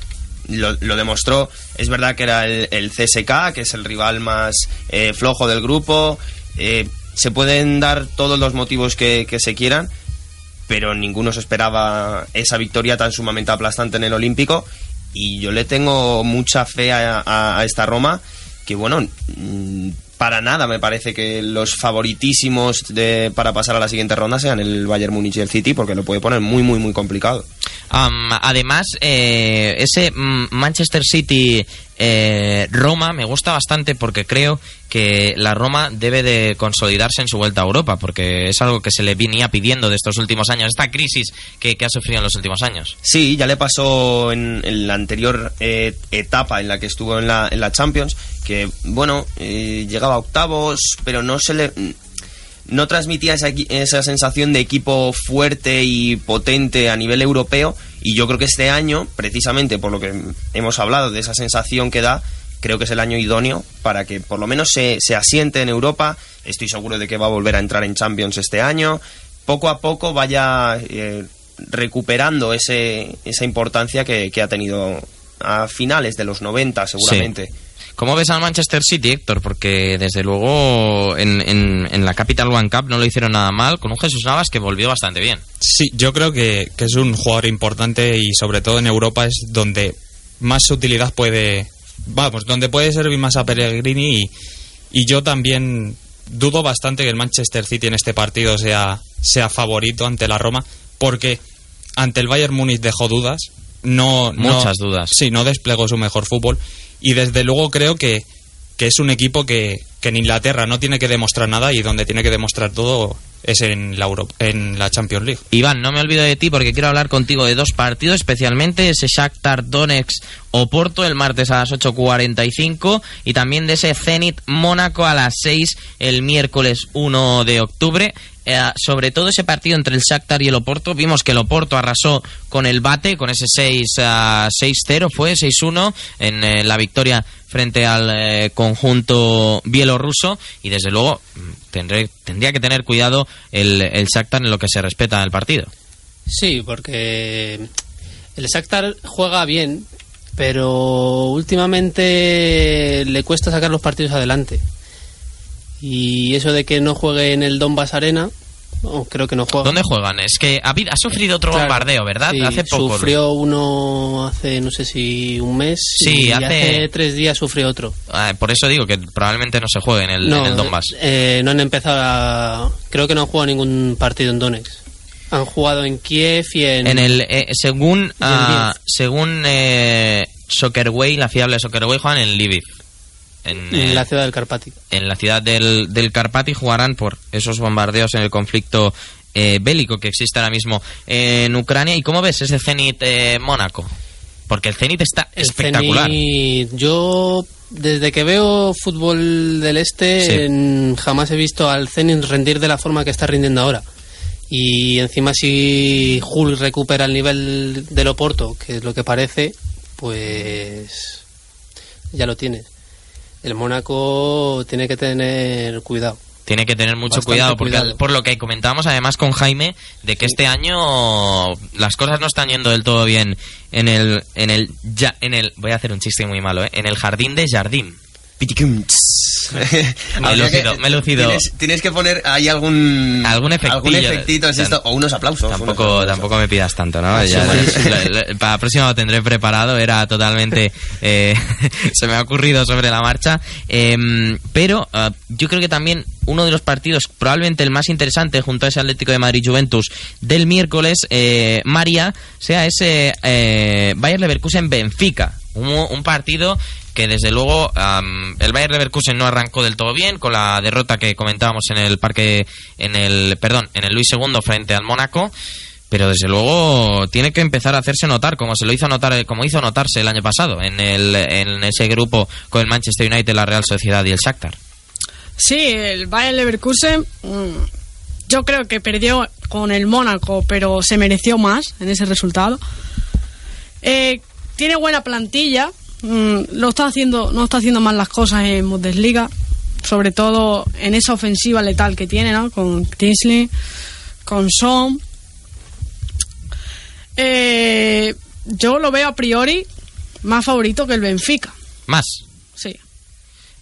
Lo, lo demostró, es verdad que era el, el CSK, que es el rival más eh, flojo del grupo, eh, se pueden dar todos los motivos que, se quieran, pero ninguno se esperaba esa victoria tan sumamente aplastante en el Olímpico. Y yo le tengo mucha fe a, esta Roma que bueno mm, para nada me parece que los favoritísimos de, para pasar a la siguiente ronda sean el Bayern Múnich y el City porque lo puede poner muy muy muy complicado. Además, eh, ese mm, Manchester City eh, Roma me gusta bastante porque creo que la Roma debe de consolidarse en su vuelta a Europa porque es algo que se le venía pidiendo de estos últimos años, esta crisis que, ha sufrido en los últimos años. Sí, ya le pasó en, la anterior eh, etapa en la que estuvo en la, Champions, que bueno, eh, llegaba a octavos, pero no se le no transmitía esa, esa sensación de equipo fuerte y potente a nivel europeo y yo creo que este año, precisamente por lo que hemos hablado de esa sensación que da, creo que es el año idóneo para que por lo menos se, se asiente en Europa. Estoy seguro de que va a volver a entrar en Champions este año. Poco a poco vaya eh, recuperando ese, esa importancia que, que ha tenido a finales de los 90 seguramente. ¿Cómo ves al Manchester City, Héctor? Porque desde luego en, en- en la Capital One Cup no lo hicieron nada mal, con un Jesús Navas que volvió bastante bien. Sí, yo creo que, que es un jugador importante y sobre todo en Europa es donde más utilidad puede, vamos, donde puede servir más a Pellegrini y, y yo también dudo bastante que el Manchester City en este partido sea, sea favorito ante la Roma porque ante el Bayern Múnich dejó dudas. No, no- Muchas dudas. Sí, no desplegó su mejor fútbol. Y desde luego creo que, que es un equipo que, en Inglaterra no tiene que demostrar nada y donde tiene que demostrar todo es en la, Euro- en la Champions League. Iván, no me olvido de ti porque quiero hablar contigo de dos partidos, especialmente ese Shakhtar Donetsk Oporto el martes a las 8.45 y también de ese Zenit Mónaco a las 6 el miércoles 1 de octubre. Eh, sobre todo ese partido entre el Shakhtar y el Oporto, vimos que el Oporto arrasó con el bate, con ese 6 a 6-0, fue 6-1 en eh, la victoria frente al eh, conjunto bielorruso y desde luego tendría que tener cuidado el, el Shakhtar en lo que se respeta al partido. Sí, porque el Shakhtar juega bien, pero últimamente le cuesta sacar los partidos adelante. Y eso de que no juegue en el Donbass Arena, no, creo que no juega. ¿Dónde juegan? Es que ha, ha sufrido otro Claro. bombardeo, ¿verdad? Sí, hace poco. Sufrió uno hace, no sé si un mes. Sí, y hace- tres días sufrió otro. Ah, por eso digo que probablemente no se juegue en el, no, en el Donbass. eh, no han empezado a... Creo que no han jugado ningún partido en Donetsk. Han jugado en Kiev y en... En el, eh, según el ah, según eh, Soccerway, la fiable Soccerway, juegan en Lviv. En, en eh, la ciudad del Carpati. en la ciudad del, del Carpati jugarán por esos bombardeos en el conflicto eh, bélico que existe ahora mismo en Ucrania. ¿Y cómo ves ese Zenit eh, Mónaco? Porque el Zenit está El espectacular. Zenit, yo, desde que veo fútbol del Este, Sí. en- jamás he visto al Zenit rendir de la forma que está rindiendo ahora. Y encima si Hull recupera el nivel del Oporto, que es lo que parece, pues ya lo tienes. El Mónaco tiene que tener cuidado. Tiene que tener mucho Bastante cuidado, porque cuidado. por lo que comentábamos además con Jaime, de que este año las cosas no están yendo del todo bien en el, en el, ya, en el, voy a hacer un chiste muy malo, ¿eh? en el jardín de Jardín. Me he Habría que- lucido, me he lucido. Tienes, tienes que poner ahí algún Algún algún efectito, es esto, o unos aplausos. Tampoco, unos aplausos. tampoco me pidas tanto, ¿no? Ya- sí, sí. lo- lo- para la próxima lo tendré preparado, era totalmente... eh, se me ha ocurrido sobre la marcha. Em, pero ah, yo creo que también uno de los partidos, probablemente el más interesante, junto a ese Atlético de Madrid-Juventus del miércoles, eh, María, sea ese eh, Bayer Leverkusen-Benfica. Un, un partido que desde luego el Bayer Leverkusen no arrancó del todo bien con la derrota que comentábamos en el parque en el perdón en el Luis II frente al Mónaco pero desde luego tiene que empezar a hacerse notar como se lo hizo notar como hizo notarse el año pasado en el en ese grupo con el Manchester United la Real Sociedad y el Shakhtar Sí, el Bayern Leverkusen mm, yo creo que perdió con el Mónaco, pero se mereció más en ese resultado. Eh, tiene buena plantilla, mm, lo está haciendo, no está haciendo mal las cosas en Bundesliga, sobre todo en esa ofensiva letal que tiene, ¿no? Con Tinsley, con Son. Eh, yo lo veo a priori más favorito que el Benfica. más Sí.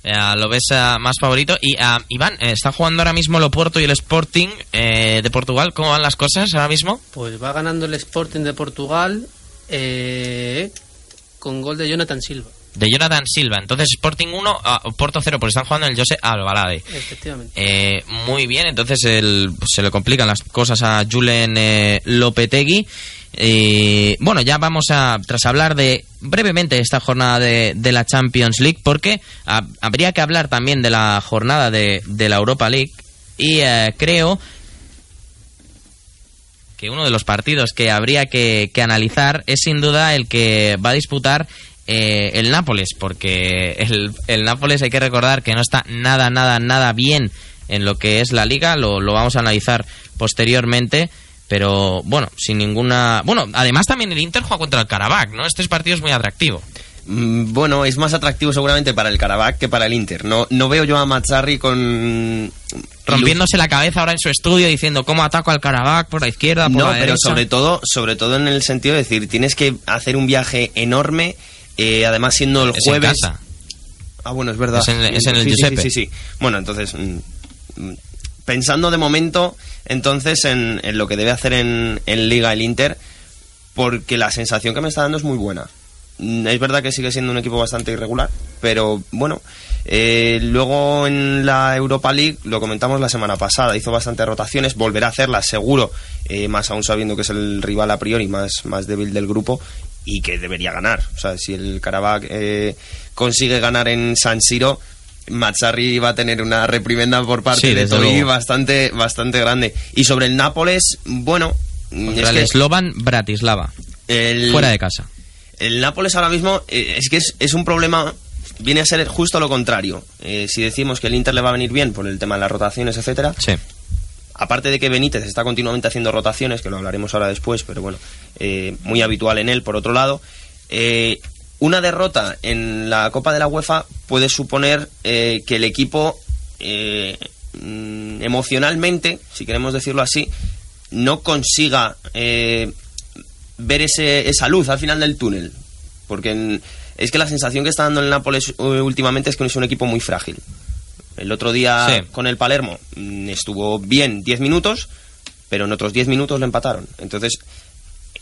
Eh, lo ves eh, más favorito y ah, Iván eh, está jugando ahora mismo el Oporto y el Sporting eh, de Portugal ¿cómo van las cosas ahora mismo? Pues va ganando el Sporting de Portugal eh, con gol de Jonathan Silva. de Jonathan Silva entonces Sporting 1 Oporto 0 porque están jugando en el José Albalade Efectivamente. Eh, muy bien, entonces el- se le complican las cosas a Julen eh, Lopetegui. Eh, bueno, ya vamos a, tras hablar de brevemente esta jornada de, de la Champions League, porque ah, habría que hablar también de la jornada de, de la Europa League. Y eh, creo uno de los partidos que habría que, que analizar es sin duda el que va a disputar eh, el Nápoles, porque el, el Nápoles hay que recordar que no está nada, nada, nada bien en lo que es la liga, lo, lo vamos a analizar posteriormente. Pero bueno, sin ninguna. Bueno, además también el Inter juega contra el Karabakh, ¿no? Este partido es muy atractivo. Mm, Bueno, es más atractivo seguramente para el Karabakh que para el Inter. No, no veo yo a Mazzarri con... Rompiéndose la cabeza ahora en su estudio diciendo cómo ataco al Karabakh por la izquierda, por No, la pero derecha. sobre todo, sobre todo en el sentido de decir, tienes que hacer un viaje enorme, eh, además siendo el Es en jueves... casa. Ah, bueno, es verdad. Es en- es en el Sí, sí, Giuseppe. Sí, sí, sí. Bueno, entonces, mm, mm, pensando de momento, entonces, en, en lo que debe hacer en, en Liga el Inter, porque la sensación que me está dando es muy buena. Mm, Es verdad que sigue siendo un equipo bastante irregular, pero bueno, Eh, luego en la Europa League, lo comentamos la semana pasada, hizo bastantes rotaciones, volverá a hacerlas seguro, eh, más aún sabiendo que es el rival a priori más, más débil del grupo y que debería ganar. O sea, si el Karabakh eh, consigue ganar en San Siro, Mazzarri va a tener una reprimenda por parte Sí, de luego. bastante, bastante grande. Y sobre el Nápoles, bueno, es el que Slovan Bratislava. el- Fuera de casa. El Nápoles ahora mismo eh, es que es, es un problema, viene a ser justo lo contrario. Eh, si decimos que el Inter le va a venir bien por el tema de las rotaciones, etcétera, Sí. aparte de que Benítez está continuamente haciendo rotaciones, que lo hablaremos ahora después, pero bueno, eh, muy habitual en él, por otro lado, una derrota en la Copa de la UEFA puede suponer eh, que el equipo eh, mm, emocionalmente, si queremos decirlo así, no consiga eh, ver ese, esa luz al final del túnel. Porque en- es que la sensación que está dando el Nápoles eh, últimamente es que es un equipo muy frágil. El otro día Sí. con el Palermo mm, estuvo bien 10 minutos, pero en otros 10 minutos le empataron. Entonces,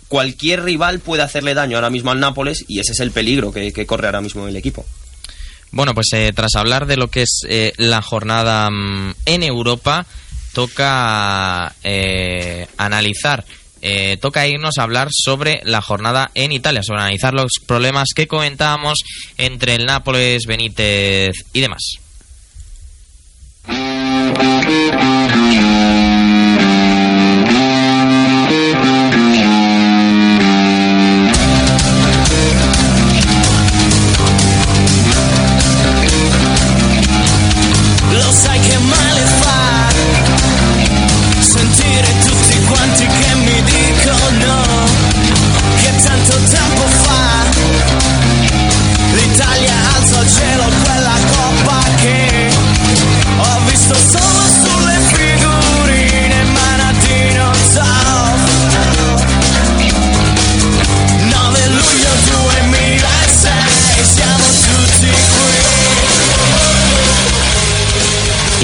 cualquier rival puede hacerle daño ahora mismo al Nápoles y ese es el peligro que, que corre ahora mismo el equipo. Bueno, pues eh, tras hablar de lo que es eh, la jornada mm, en Europa, toca eh, analizar, eh, toca irnos a hablar sobre la jornada en Italia, sobre analizar los problemas que comentábamos entre el Nápoles, Benítez y demás. Lo sai che male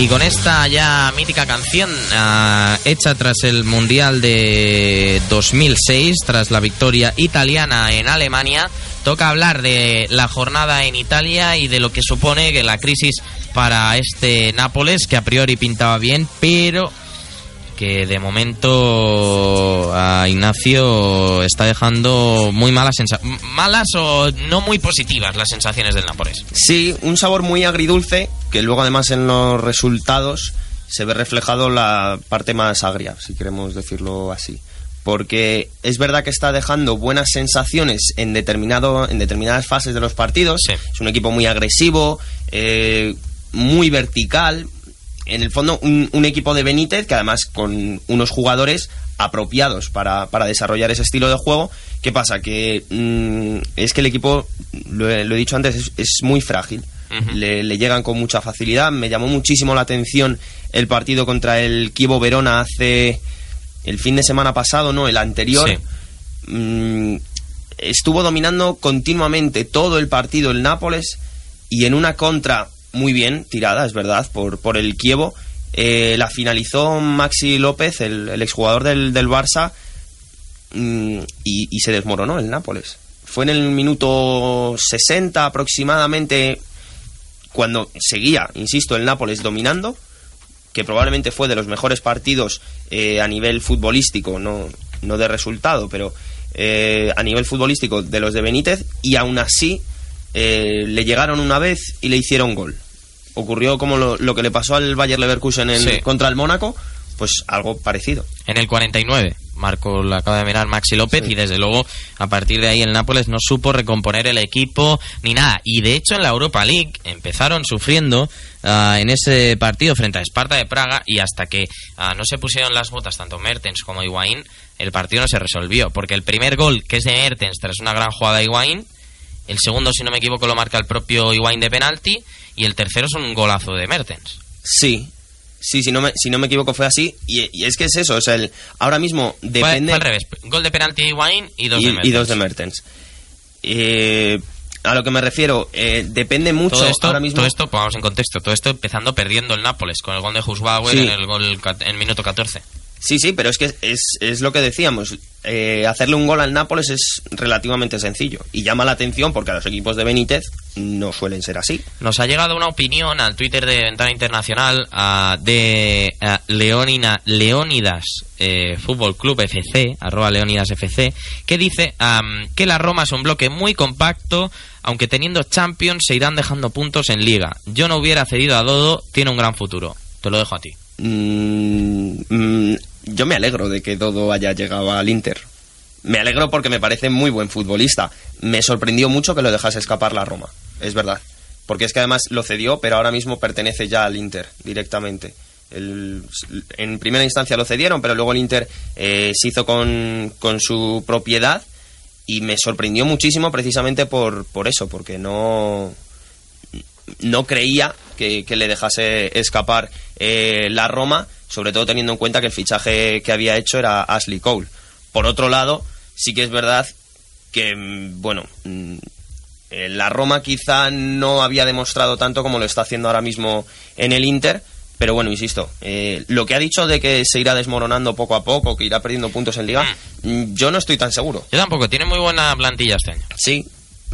con esta ya mítica canción ah, hecha tras el Mundial de 2006, tras la victoria italiana en Alemania, toca hablar de la jornada en Italia y de lo que supone que la crisis para este Nápoles, que a priori pintaba bien, pero que de momento a Ignacio está dejando muy malas sensaciones, malas o no muy positivas las sensaciones del Nápoles. Sí, un sabor muy agridulce, que luego además en los resultados se ve reflejado la parte más agria, si queremos decirlo así. Porque es verdad que está dejando buenas sensaciones en, determinado, en determinadas fases de los partidos. Es un equipo muy agresivo, eh, muy vertical. En el fondo, un, un equipo de Benítez que además con unos jugadores apropiados para, para desarrollar ese estilo de juego. ¿Qué pasa? Que mm, es que el equipo, lo he, lo he dicho antes, es, es muy frágil. le, le llegan con mucha facilidad. Me llamó muchísimo la atención el partido contra el Kievo Verona hace el fin de semana pasado, no, el anterior. Mm, estuvo dominando continuamente todo el partido el Nápoles y en una contra muy bien tirada, es verdad, por, por el Kievo. eh, la finalizó Maxi López, el, exjugador del, del Barça, mm, y, y se desmoronó el Nápoles. Fue en el minuto 60 aproximadamente cuando seguía, insisto, el Nápoles dominando, que probablemente fue de los mejores partidos eh, a nivel futbolístico, no, no de resultado, pero eh, a nivel futbolístico de los de Benítez, y aún así eh, le llegaron una vez y le hicieron gol. Ocurrió como lo, lo que le pasó al Bayer Leverkusen en- Sí. contra el Mónaco, pues algo parecido. En el 49 marcó, lo acaba de mirar Maxi López y desde luego a partir de ahí el Nápoles no supo recomponer el equipo ni nada. Y de hecho en la Europa League empezaron sufriendo ah, en ese partido frente a Esparta de Praga y hasta que ah, no se pusieron las botas tanto Mertens como Higuaín, el partido no se resolvió. Porque el primer gol, que es de Mertens tras una gran jugada de Higuaín, el segundo, si no me equivoco, lo marca el propio Higuaín de penalti y el tercero es un golazo de Mertens. Sí, sí, si no me, si no me equivoco fue así, y, y es que es eso, o sea, el, ahora mismo depende... fue al revés, gol de penalti de Higuaín y dos y, de y Mertens. dos de Mertens. Eh, a lo que me refiero, eh, depende mucho todo esto, ahora mismo. todo esto, pongamos en contexto, todo esto empezando perdiendo el Nápoles con el gol de Husbauer Sí. en el gol en minuto 14. Sí, sí, pero es que es, es lo que decíamos. eh, hacerle un gol al Nápoles es relativamente sencillo y llama la atención porque a los equipos de Benítez no suelen ser así. Nos ha llegado una opinión al Twitter de Ventana Internacional de Leonina, Leónidas eh, Fútbol Club FC, arroba Leónidas FC, que dice que la Roma es un bloque muy compacto, aunque teniendo Champions se irán dejando puntos en Liga. Yo no hubiera cedido a Dodo, tiene un gran futuro. Te lo dejo a ti. Mm, mm, yo me alegro de que Dodo haya llegado al Inter. Me alegro porque me parece muy buen futbolista. Me sorprendió mucho que lo dejase escapar la Roma, es verdad. Porque es que además lo cedió, pero ahora mismo pertenece ya al Inter directamente. En primera instancia lo cedieron, pero luego el Inter eh, se hizo con, con su propiedad y me sorprendió muchísimo precisamente por, por eso, porque no, no creía que, que le dejase escapar eh, la Roma, sobre todo teniendo en cuenta que el fichaje que había hecho era Ashley Cole. Por otro lado, sí que es verdad que, mm, bueno, mm, eh, la Roma quizá no había demostrado tanto como lo está haciendo ahora mismo en el Inter, pero bueno, insisto, eh, lo que ha dicho de que se irá desmoronando poco a poco, que irá perdiendo puntos en liga, mm, yo no estoy tan seguro. Yo tampoco, tiene muy buena plantilla este año. Sí.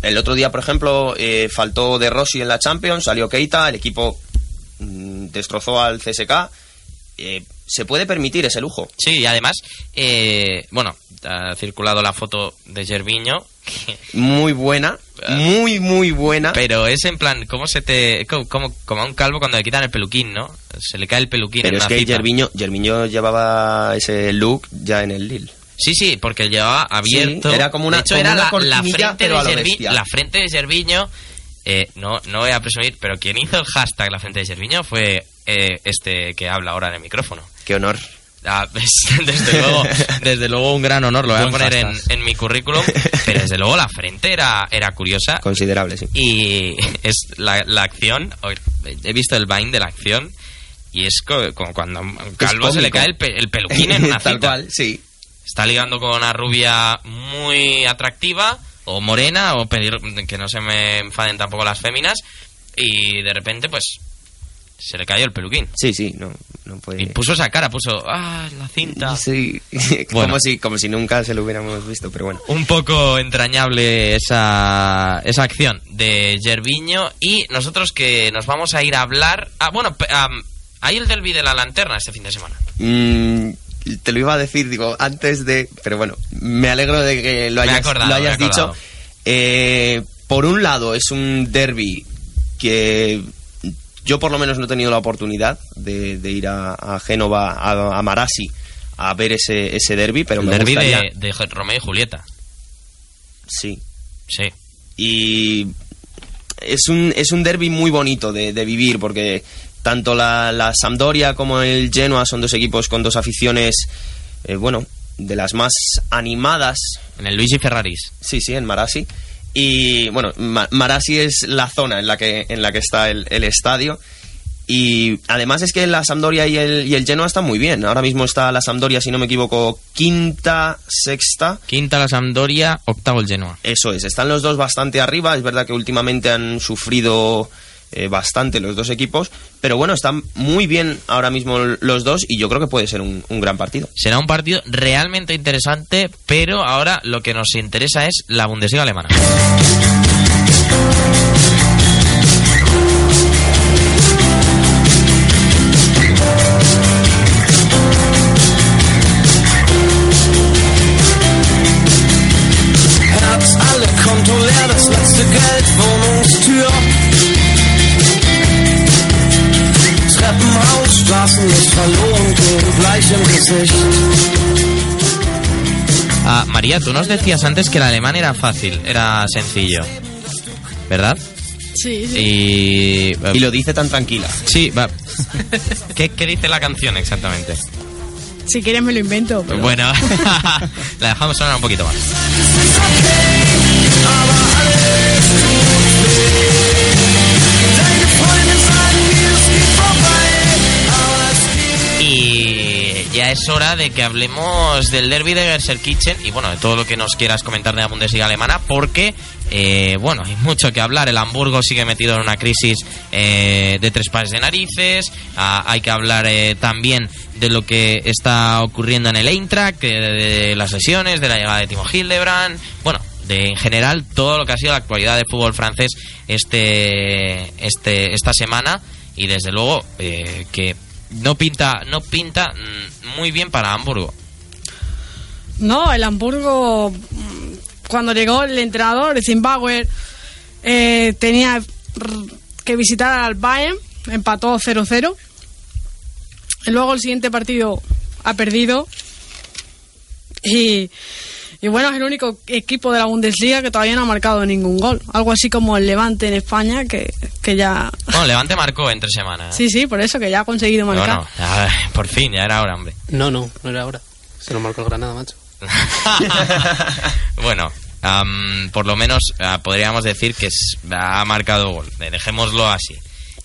El otro día, por ejemplo, eh, faltó De Rossi en la Champions, salió Keita, el equipo mm, destrozó al CSK. Eh, se puede permitir ese lujo. Sí, y además, eh, bueno, ha circulado la foto de Gerviño. Muy buena, muy, muy buena. Pero es en plan, ¿cómo se te. Como, como, a un calvo cuando le quitan el peluquín, ¿no? Se le cae el peluquín Pero en es una que Gervinho llevaba ese look ya en el Lille. Sí, sí, porque llevaba abierto. Sí, era como una- de hecho, como era una la, la frente pero de bestia. la frente de Gerviño. eh, no, no voy a presumir, pero quien hizo el hashtag la frente de Gerviño fue eh, este que habla ahora en el micrófono. Qué honor. Ah, es- desde luego, desde luego un gran honor, lo voy a poner en, en mi currículum, pero desde luego la frente era, era curiosa Considerable, sí. y es la, la acción, he visto el Vine de la acción y es co- como cuando a un calvo se le cae el, pe- el peluquín en una Tal cita. cual, sí. Está ligando con una rubia muy atractiva o morena o pedir que no se me enfaden tampoco las féminas y de repente pues se le cayó el peluquín. Sí, sí, no, no puede. Y puso esa cara, puso, ah, la cinta. Sí, Bueno. como, si, como si nunca se lo hubiéramos visto, pero bueno. Un poco entrañable esa, esa acción de Gerviño y nosotros que nos vamos a ir a hablar... Ah, bueno, am, hay el derby de la lanterna este fin de semana. Mm, te lo iba a decir, digo, antes de. Pero bueno, me alegro de que lo hayas, acordado, lo me he hayas dicho. Eh, por un lado, es un derby que yo, por lo menos, no he tenido la oportunidad de, de ir a, a Génova, a, a Marassi, a ver ese, ese derby, pero el me derby gustaría. de, de Romeo y Julieta. Sí. Sí. Y es un, es un derby muy bonito de, de vivir porque tanto la, la Sampdoria como el Genoa son dos equipos con dos aficiones, eh, bueno, de las más animadas. En el Luigi Ferraris. Sí, sí, en Marassi. Y bueno, Ma- Marassi es la zona en la que, en la que está el, el estadio. Y además es que la Sampdoria y el, y el Genoa están muy bien. Ahora mismo está la Sampdoria, si no me equivoco, quinta, sexta. Quinta la Sampdoria, octavo el Genoa. Eso es, están los dos bastante arriba. Es verdad que últimamente han sufrido eh, bastante los dos equipos, pero bueno, están muy bien ahora mismo los dos y yo creo que puede ser un, un gran partido. Será un partido realmente interesante, pero ahora lo que nos interesa es la Bundesliga alemana. Ah, María, tú nos decías antes que el alemán era fácil, era sencillo. ¿Verdad? Sí, sí. Y... eh, Y lo dice tan tranquila. Sí, va. ¿Qué, qué dice la canción exactamente? Si quieres me lo invento. pero- Bueno, la dejamos sonar un poquito más. Es hora de que hablemos del derby de Gelsenkirchen y bueno, de todo lo que nos quieras comentar de la Bundesliga alemana, porque eh, bueno, hay mucho que hablar. El Hamburgo sigue metido en una crisis eh, de tres pares de narices. Ah, hay que hablar eh, también de lo que está ocurriendo en el Eintracht, de las lesiones, de la llegada de Timo Hildebrand. Bueno, de en general todo lo que ha sido la actualidad del fútbol francés este, este esta semana y desde luego eh, que no pinta no pinta mm, muy bien para Hamburgo. No, el Hamburgo, mm, cuando llegó el entrenador, Zimbabwe, eh, tenía que visitar al Bayern, empató 0-0. Y Luego el siguiente partido ha perdido. Y, y bueno, es el único equipo de la Bundesliga que todavía no ha marcado ningún gol. Algo así como el Levante en España, que, que ya... Bueno, Levante marcó entre semanas. Sí, sí, por eso que ya ha conseguido marcar. Bueno, ya, por fin, ya era hora, hombre. No, no, no era ahora. Se lo marcó el Granada, macho. bueno, am, por lo menos ah, podríamos decir que ha marcado gol. Dejémoslo así.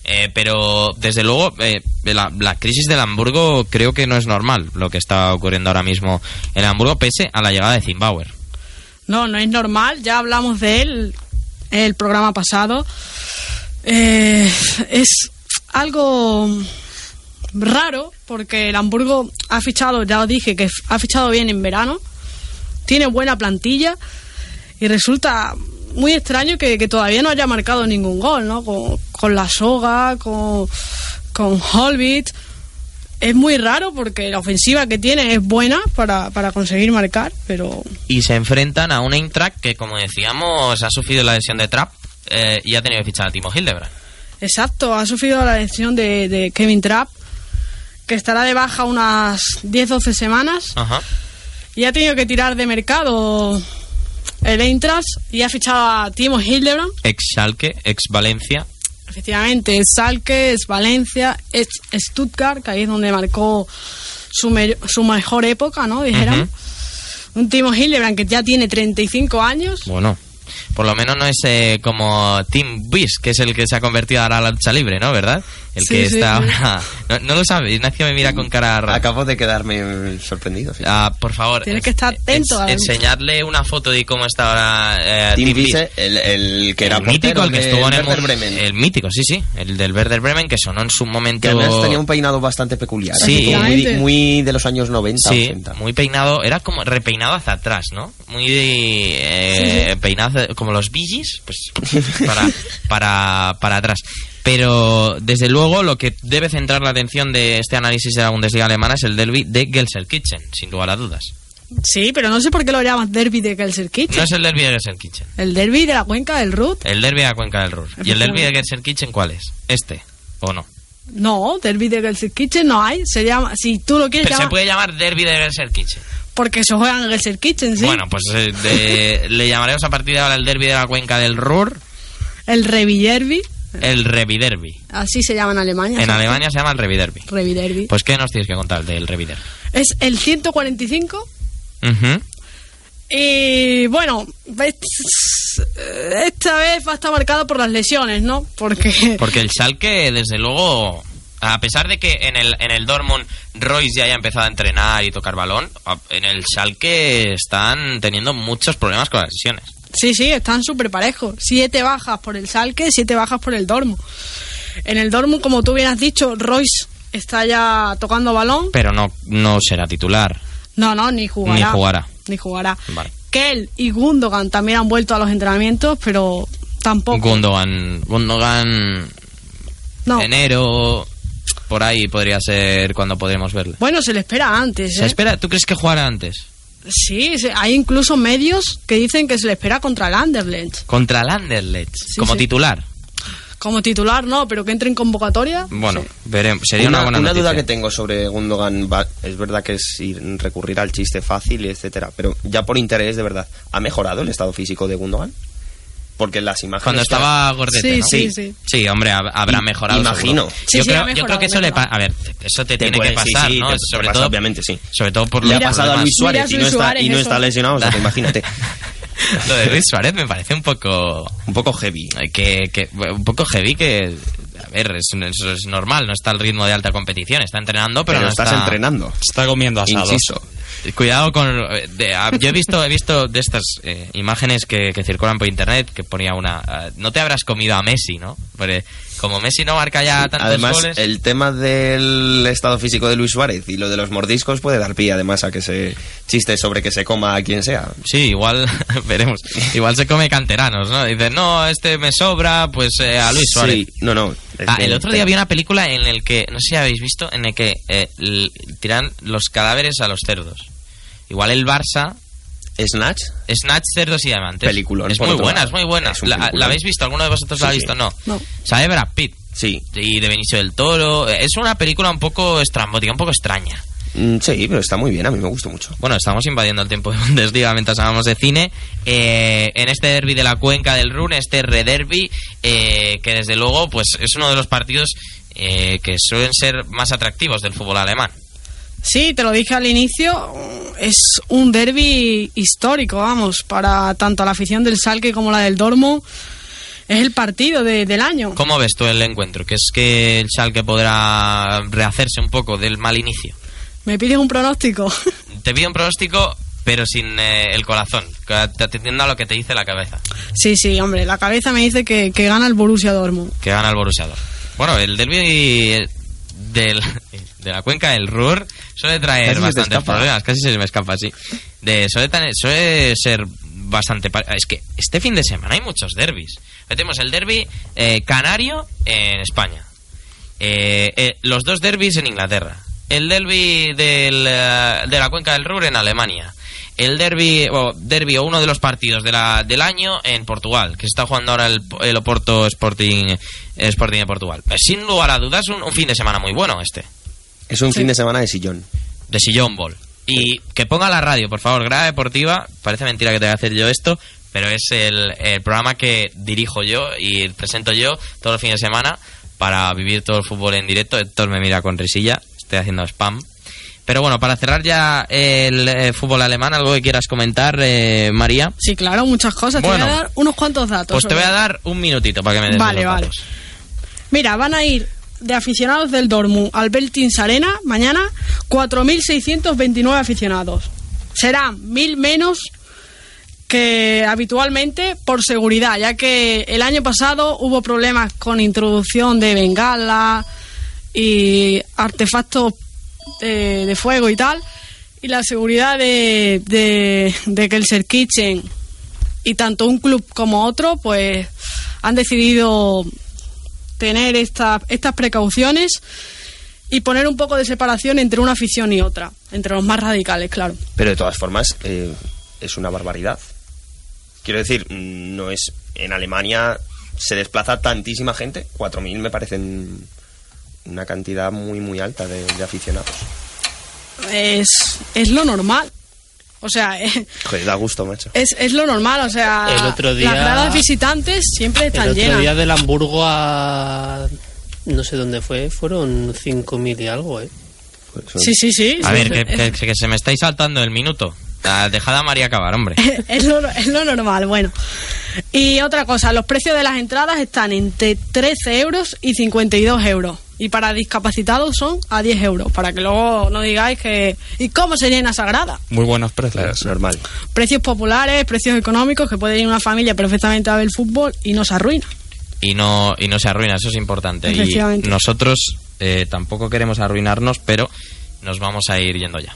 Eh, pero desde luego eh, la, la crisis del Hamburgo creo que no es normal lo que está ocurriendo ahora mismo en Hamburgo pese a la llegada de Zimbauer. No, no es normal. Ya hablamos de él el programa pasado. Eh, es algo raro porque el Hamburgo ha fichado, ya os dije, que ha fichado bien en verano. Tiene buena plantilla y resulta muy extraño que, que todavía no haya marcado ningún gol, ¿no? Con, con la soga, con, con Holbit. Es muy raro porque la ofensiva que tiene es buena para, para conseguir marcar, pero Y se enfrentan a un Eintracht que, como decíamos, ha sufrido la lesión de Trapp eh, y ha tenido que fichar a Timo Hildebrand. Exacto, ha sufrido la lesión de, de Kevin Trapp, que estará de baja unas 10-12 semanas Ajá. y ha tenido que tirar de mercado el Eintracht y ha fichado a Timo Hildebrand. Ex Schalke, ex Valencia. Efectivamente, es Salke, es Valencia, es Stuttgart, que ahí es donde marcó su, me- su mejor época, ¿no? Dijéramos. Un Timo Hildebrand que ya tiene 35 años. Bueno, por lo menos no es eh, como Tim Biss, que es el que se ha convertido ahora a la lucha libre, ¿no? ¿Verdad? El Sí, que sí, está sí. ahora... No, no lo sabe, Ignacio me mira con cara rara. Acabo de quedarme sorprendido. Ah, por favor, Tienes que estar atento a enseñadle una foto de cómo está ahora eh, Tim Tim el, el que era el mítico, el que estuvo en el, Werder Bremen. el mítico, sí, sí, el del Werder Bremen que sonó en su momento. Que además tenía un peinado bastante peculiar. Sí. como muy, de los años 90, Sí, 80. muy peinado, era como repeinado hacia atrás, ¿no? Muy eh, peinado hacia- como los Billys, pues para, para, para atrás. Pero desde luego lo que debe centrar la atención de este análisis de la Bundesliga alemana es el derby de Gelsenkirchen, sin lugar a dudas. Sí, pero no sé por qué lo llamas derby de Gelsenkirchen. No es el derby de Gelsenkirchen, El derby de la cuenca del Ruhr. el derby de la cuenca del Ruhr. ¿Y el derby de Gelsenkirchen cuál es? ¿Este o no? No, derby de Gelsenkirchen no hay. Se llama, si tú lo quieres Pero se llamar, puede llamar derby de Gelsenkirchen. Porque se juega en Gelsenkirchen, sí. Bueno, pues eh, de- le llamaremos a partir de ahora el derby de la cuenca del Ruhr, El Reviderby, el Reviderby. así se llama en Alemania. En ¿sabes? Alemania se llama el Reviderby. Reviderby. Pues ¿qué nos tienes que contar del Reviderby? Es el 145 Ujú. y bueno, es- esta vez va a estar marcado por las lesiones, ¿no? Porque Porque el Schalke, desde luego, a pesar de que en el, en el Dortmund Royce ya haya empezado a entrenar y tocar balón, en el Schalke están teniendo muchos problemas con las lesiones. sí, sí, están súper parejos. Siete bajas por el Salque, siete bajas por el Dortmund. En el Dortmund, como tú bien has dicho, Royce está ya tocando balón. Pero no, no será titular. No, no, ni jugará. Ni jugará. Ni jugará. Vale. Kell y Gundogan también han vuelto a los entrenamientos, pero tampoco. Gundogan, Gundogan, no. enero, por ahí podría ser cuando podremos verle. Bueno, se le espera antes. ¿Se ¿eh? espera? ¿Tú crees que jugará antes? Sí, hay incluso medios que dicen que se le espera contra el Anderlecht. Contra el Anderlecht, como sí. titular. Como titular, no, pero que entre en convocatoria. Bueno, veremos. Sería una, buena noticia. duda que tengo sobre Gundogan, va- es verdad que es ir, recurrir al chiste fácil, etcétera, pero ya por interés de verdad, ¿ha mejorado el estado físico de Gundogan? Porque las imágenes Cuando que- estaba gordete, Sí, ¿no? sí, sí. Sí, hombre, hab- habrá I- mejorado. imagino. Sí, yo, sí, creo, ha yo creo mejorado, que eso ha le pasa. mejorado. A ver, eso te, Te tiene puede- que pasar, sí, ¿no? te- te sobre pasa, todo, obviamente, sí. Sobre todo por le lo ha que pasado a Luis Suárez y no, está, y no está lesionado, o sea, que imagínate. Lo de Luis Suárez me parece un poco. Un poco heavy. Que, que- un poco heavy que. Ver, es, eso es normal, no está al ritmo de alta competición, está entrenando, pero, Pero no estás está... entrenando. Está comiendo asados. Insisto. Cuidado con... de- ah, yo he visto he visto de estas eh, imágenes que, que circulan por internet que ponía una... ah, no te habrás comido a Messi, ¿no? Porque como Messi no marca ya tantos Además, goles... el tema del estado físico de Luis Suárez y lo de los mordiscos puede dar pie además a que se chiste sobre que se coma a quien sea. Sí, igual, veremos. Igual se come canteranos, ¿no? Dicen, no, este me sobra, pues eh, a Luis Suárez. Sí, no, no. Ah, el otro día vi una película en el que, no sé si habéis visto, en el que eh, tiran los cadáveres a los cerdos. Igual el Barça... ¿Snatch? Snatch, cerdos y diamantes. Peliculón, Es muy buena, lado. es muy buena. Es La, peliculón. ¿la habéis visto? ¿Alguno de vosotros la ha Sí, visto? sí. No. No. Sabe Brad Pitt. Sí. Y de Benicio del Toro. Es una película un poco estrambótica, un poco extraña. Mm, Sí, pero está muy bien, a mí me gustó mucho. Bueno, estamos invadiendo el tiempo de Bundesliga mientras hablamos de cine. Eh, en este derby de la cuenca del Run, este rederby, eh, que desde luego pues es uno de los partidos eh, que suelen ser más atractivos del fútbol alemán. Sí, te lo dije al inicio, es un derby histórico, vamos, para tanto la afición del Salque como la del Dortmund. Es el partido de- del año. ¿Cómo ves tú el encuentro? ¿Que es que el Schalke podrá rehacerse un poco del mal inicio? ¿Me pides un pronóstico? Te pido un pronóstico, pero sin eh, el corazón, atienda a lo que te dice la cabeza, sí, sí, hombre, la cabeza me dice que, que gana el Borussia Dortmund. que gana el Borussia Dortmund. Bueno, el derby del, de la cuenca del Ruhr suele traer Casi bastantes problemas, casi se me escapa, sí. De, suele, tener- suele ser bastante... Es que este fin de semana hay muchos derbis. Tenemos el derby eh, canario en España. Eh, eh, los dos derbis en Inglaterra. El derby del, eh, de la cuenca del Ruhr en Alemania. El derby, o derby o uno de los partidos de la, del año en Portugal, que se está jugando ahora el, el Oporto Sporting, Sporting de Portugal. Eh, Sin lugar a dudas, un, un fin de semana muy bueno este, Es un fin de semana de sillón. de sillón ball. Y que ponga la radio, por favor, Grada Deportiva. Parece mentira que te voy a hacer yo esto, pero es el, el programa que dirijo yo y presento yo todos los fines de semana para vivir todo el fútbol en directo. Héctor me mira con risilla, estoy haciendo spam. Pero bueno, para cerrar ya el eh, fútbol alemán, algo que quieras comentar, eh, María. Sí, claro, muchas cosas. Bueno. te voy a dar unos cuantos datos. Pues te voy a dar un minutito para que me des Vale, vale. datos. Mira, van a ir de aficionados del Dortmund al Beltins Arena mañana 4.629 aficionados. Serán mil menos que habitualmente por seguridad, ya que el año pasado hubo problemas con introducción de bengalas y artefactos de, de fuego y tal, y la seguridad de, de, de que el Ser Kitchen y tanto un club como otro, pues han decidido tener esta- estas precauciones y poner un poco de separación entre una afición y otra, entre los más radicales, claro. Pero de todas formas, eh, es una barbaridad. Quiero decir, no es. En Alemania se desplaza tantísima gente. 4.000 me parecen una cantidad muy, muy alta de, de aficionados. Es, es lo normal. O sea, eh, Joder, da gusto, macho. es, es lo normal. O sea, El otro día- las gradas visitantes siempre El están otro llenas. día del Hamburgo a... No sé dónde fue, fueron 5.000 y algo, ¿eh? Sí, sí, sí. A sí, ver, sí. que, que- que se me estáis saltando el minuto. Dejad a María acabar, hombre. es, lo, es lo normal, bueno. Y otra cosa, los precios de las entradas están entre 13 euros y 52 euros. Y para discapacitados son a 10 euros, para que luego no digáis que... ¿Y cómo se llena esa grada? Muy buenos precios. Es normal. Precios populares, precios económicos, que puede ir una familia perfectamente a ver el fútbol y no se arruina. y no y no se arruina, eso es importante. Y nosotros eh, tampoco queremos arruinarnos, pero nos vamos a ir yendo ya.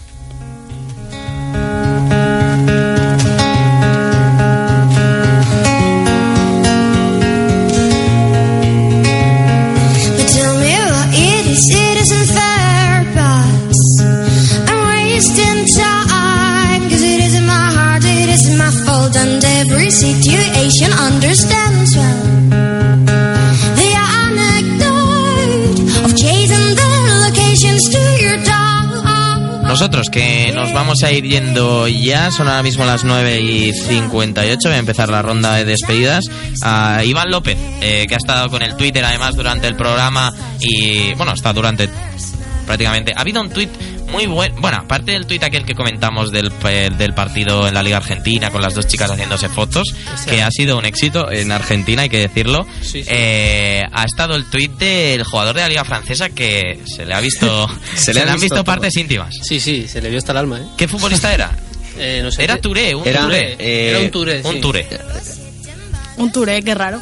Nosotros que nos vamos a ir yendo ya, son ahora mismo las 9 y 58, voy a empezar la ronda de despedidas. A Iván López, eh, que ha estado con el Twitter además durante el programa y, bueno, está durante prácticamente. Ha habido un tuit muy buen. Bueno, aparte del tuit aquel que comentamos del, eh, del partido en la Liga Argentina con las dos chicas haciéndose fotos, que ha sido un éxito en Argentina, hay que decirlo. Sí, sí. eh, ha estado el tuit del jugador de la Liga Francesa que se le ha visto. se, le, han visto, partes íntimas. Sí, sí, se le vio hasta el alma, ¿eh? ¿Qué futbolista era? Eh, no sé, Era Touré, un Era, Touré. eh, Era un Touré, Un sí. Touré. Un touré, qué raro.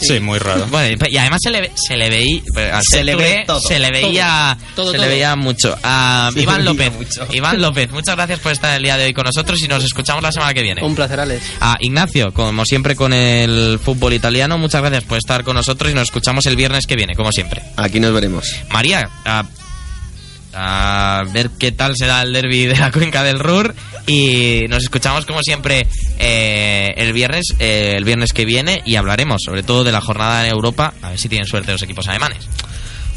Sí, muy raro. Bueno, y además se le, se le veía Se le ve todo. se le veía Todo, se todo. le veía mucho a Se Iván López mucho. Iván López muchas gracias por estar el día de hoy con nosotros y nos escuchamos la semana que viene Un placer, Alex. a Ignacio como siempre con el fútbol italiano muchas gracias por estar con nosotros y nos escuchamos el viernes que viene como siempre Aquí nos veremos. María a, a ver qué tal se da el derby de la cuenca del Ruhr y nos escuchamos como siempre eh, el viernes eh, el viernes que viene y hablaremos sobre todo de la jornada en Europa a ver si tienen suerte los equipos alemanes.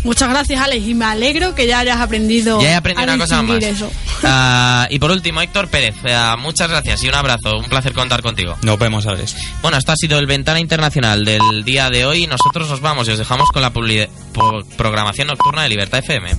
Muchas gracias, Alex, y me alegro que ya hayas aprendido ya he aprendido a una cosa más. eso. Ah, y por último Héctor Pérez eh, muchas gracias y un abrazo un placer contar contigo. Nos vemos, Alex. bueno esto ha sido el Ventana Internacional del día de hoy. Nosotros nos vamos y os dejamos con la programación nocturna de Libertad FM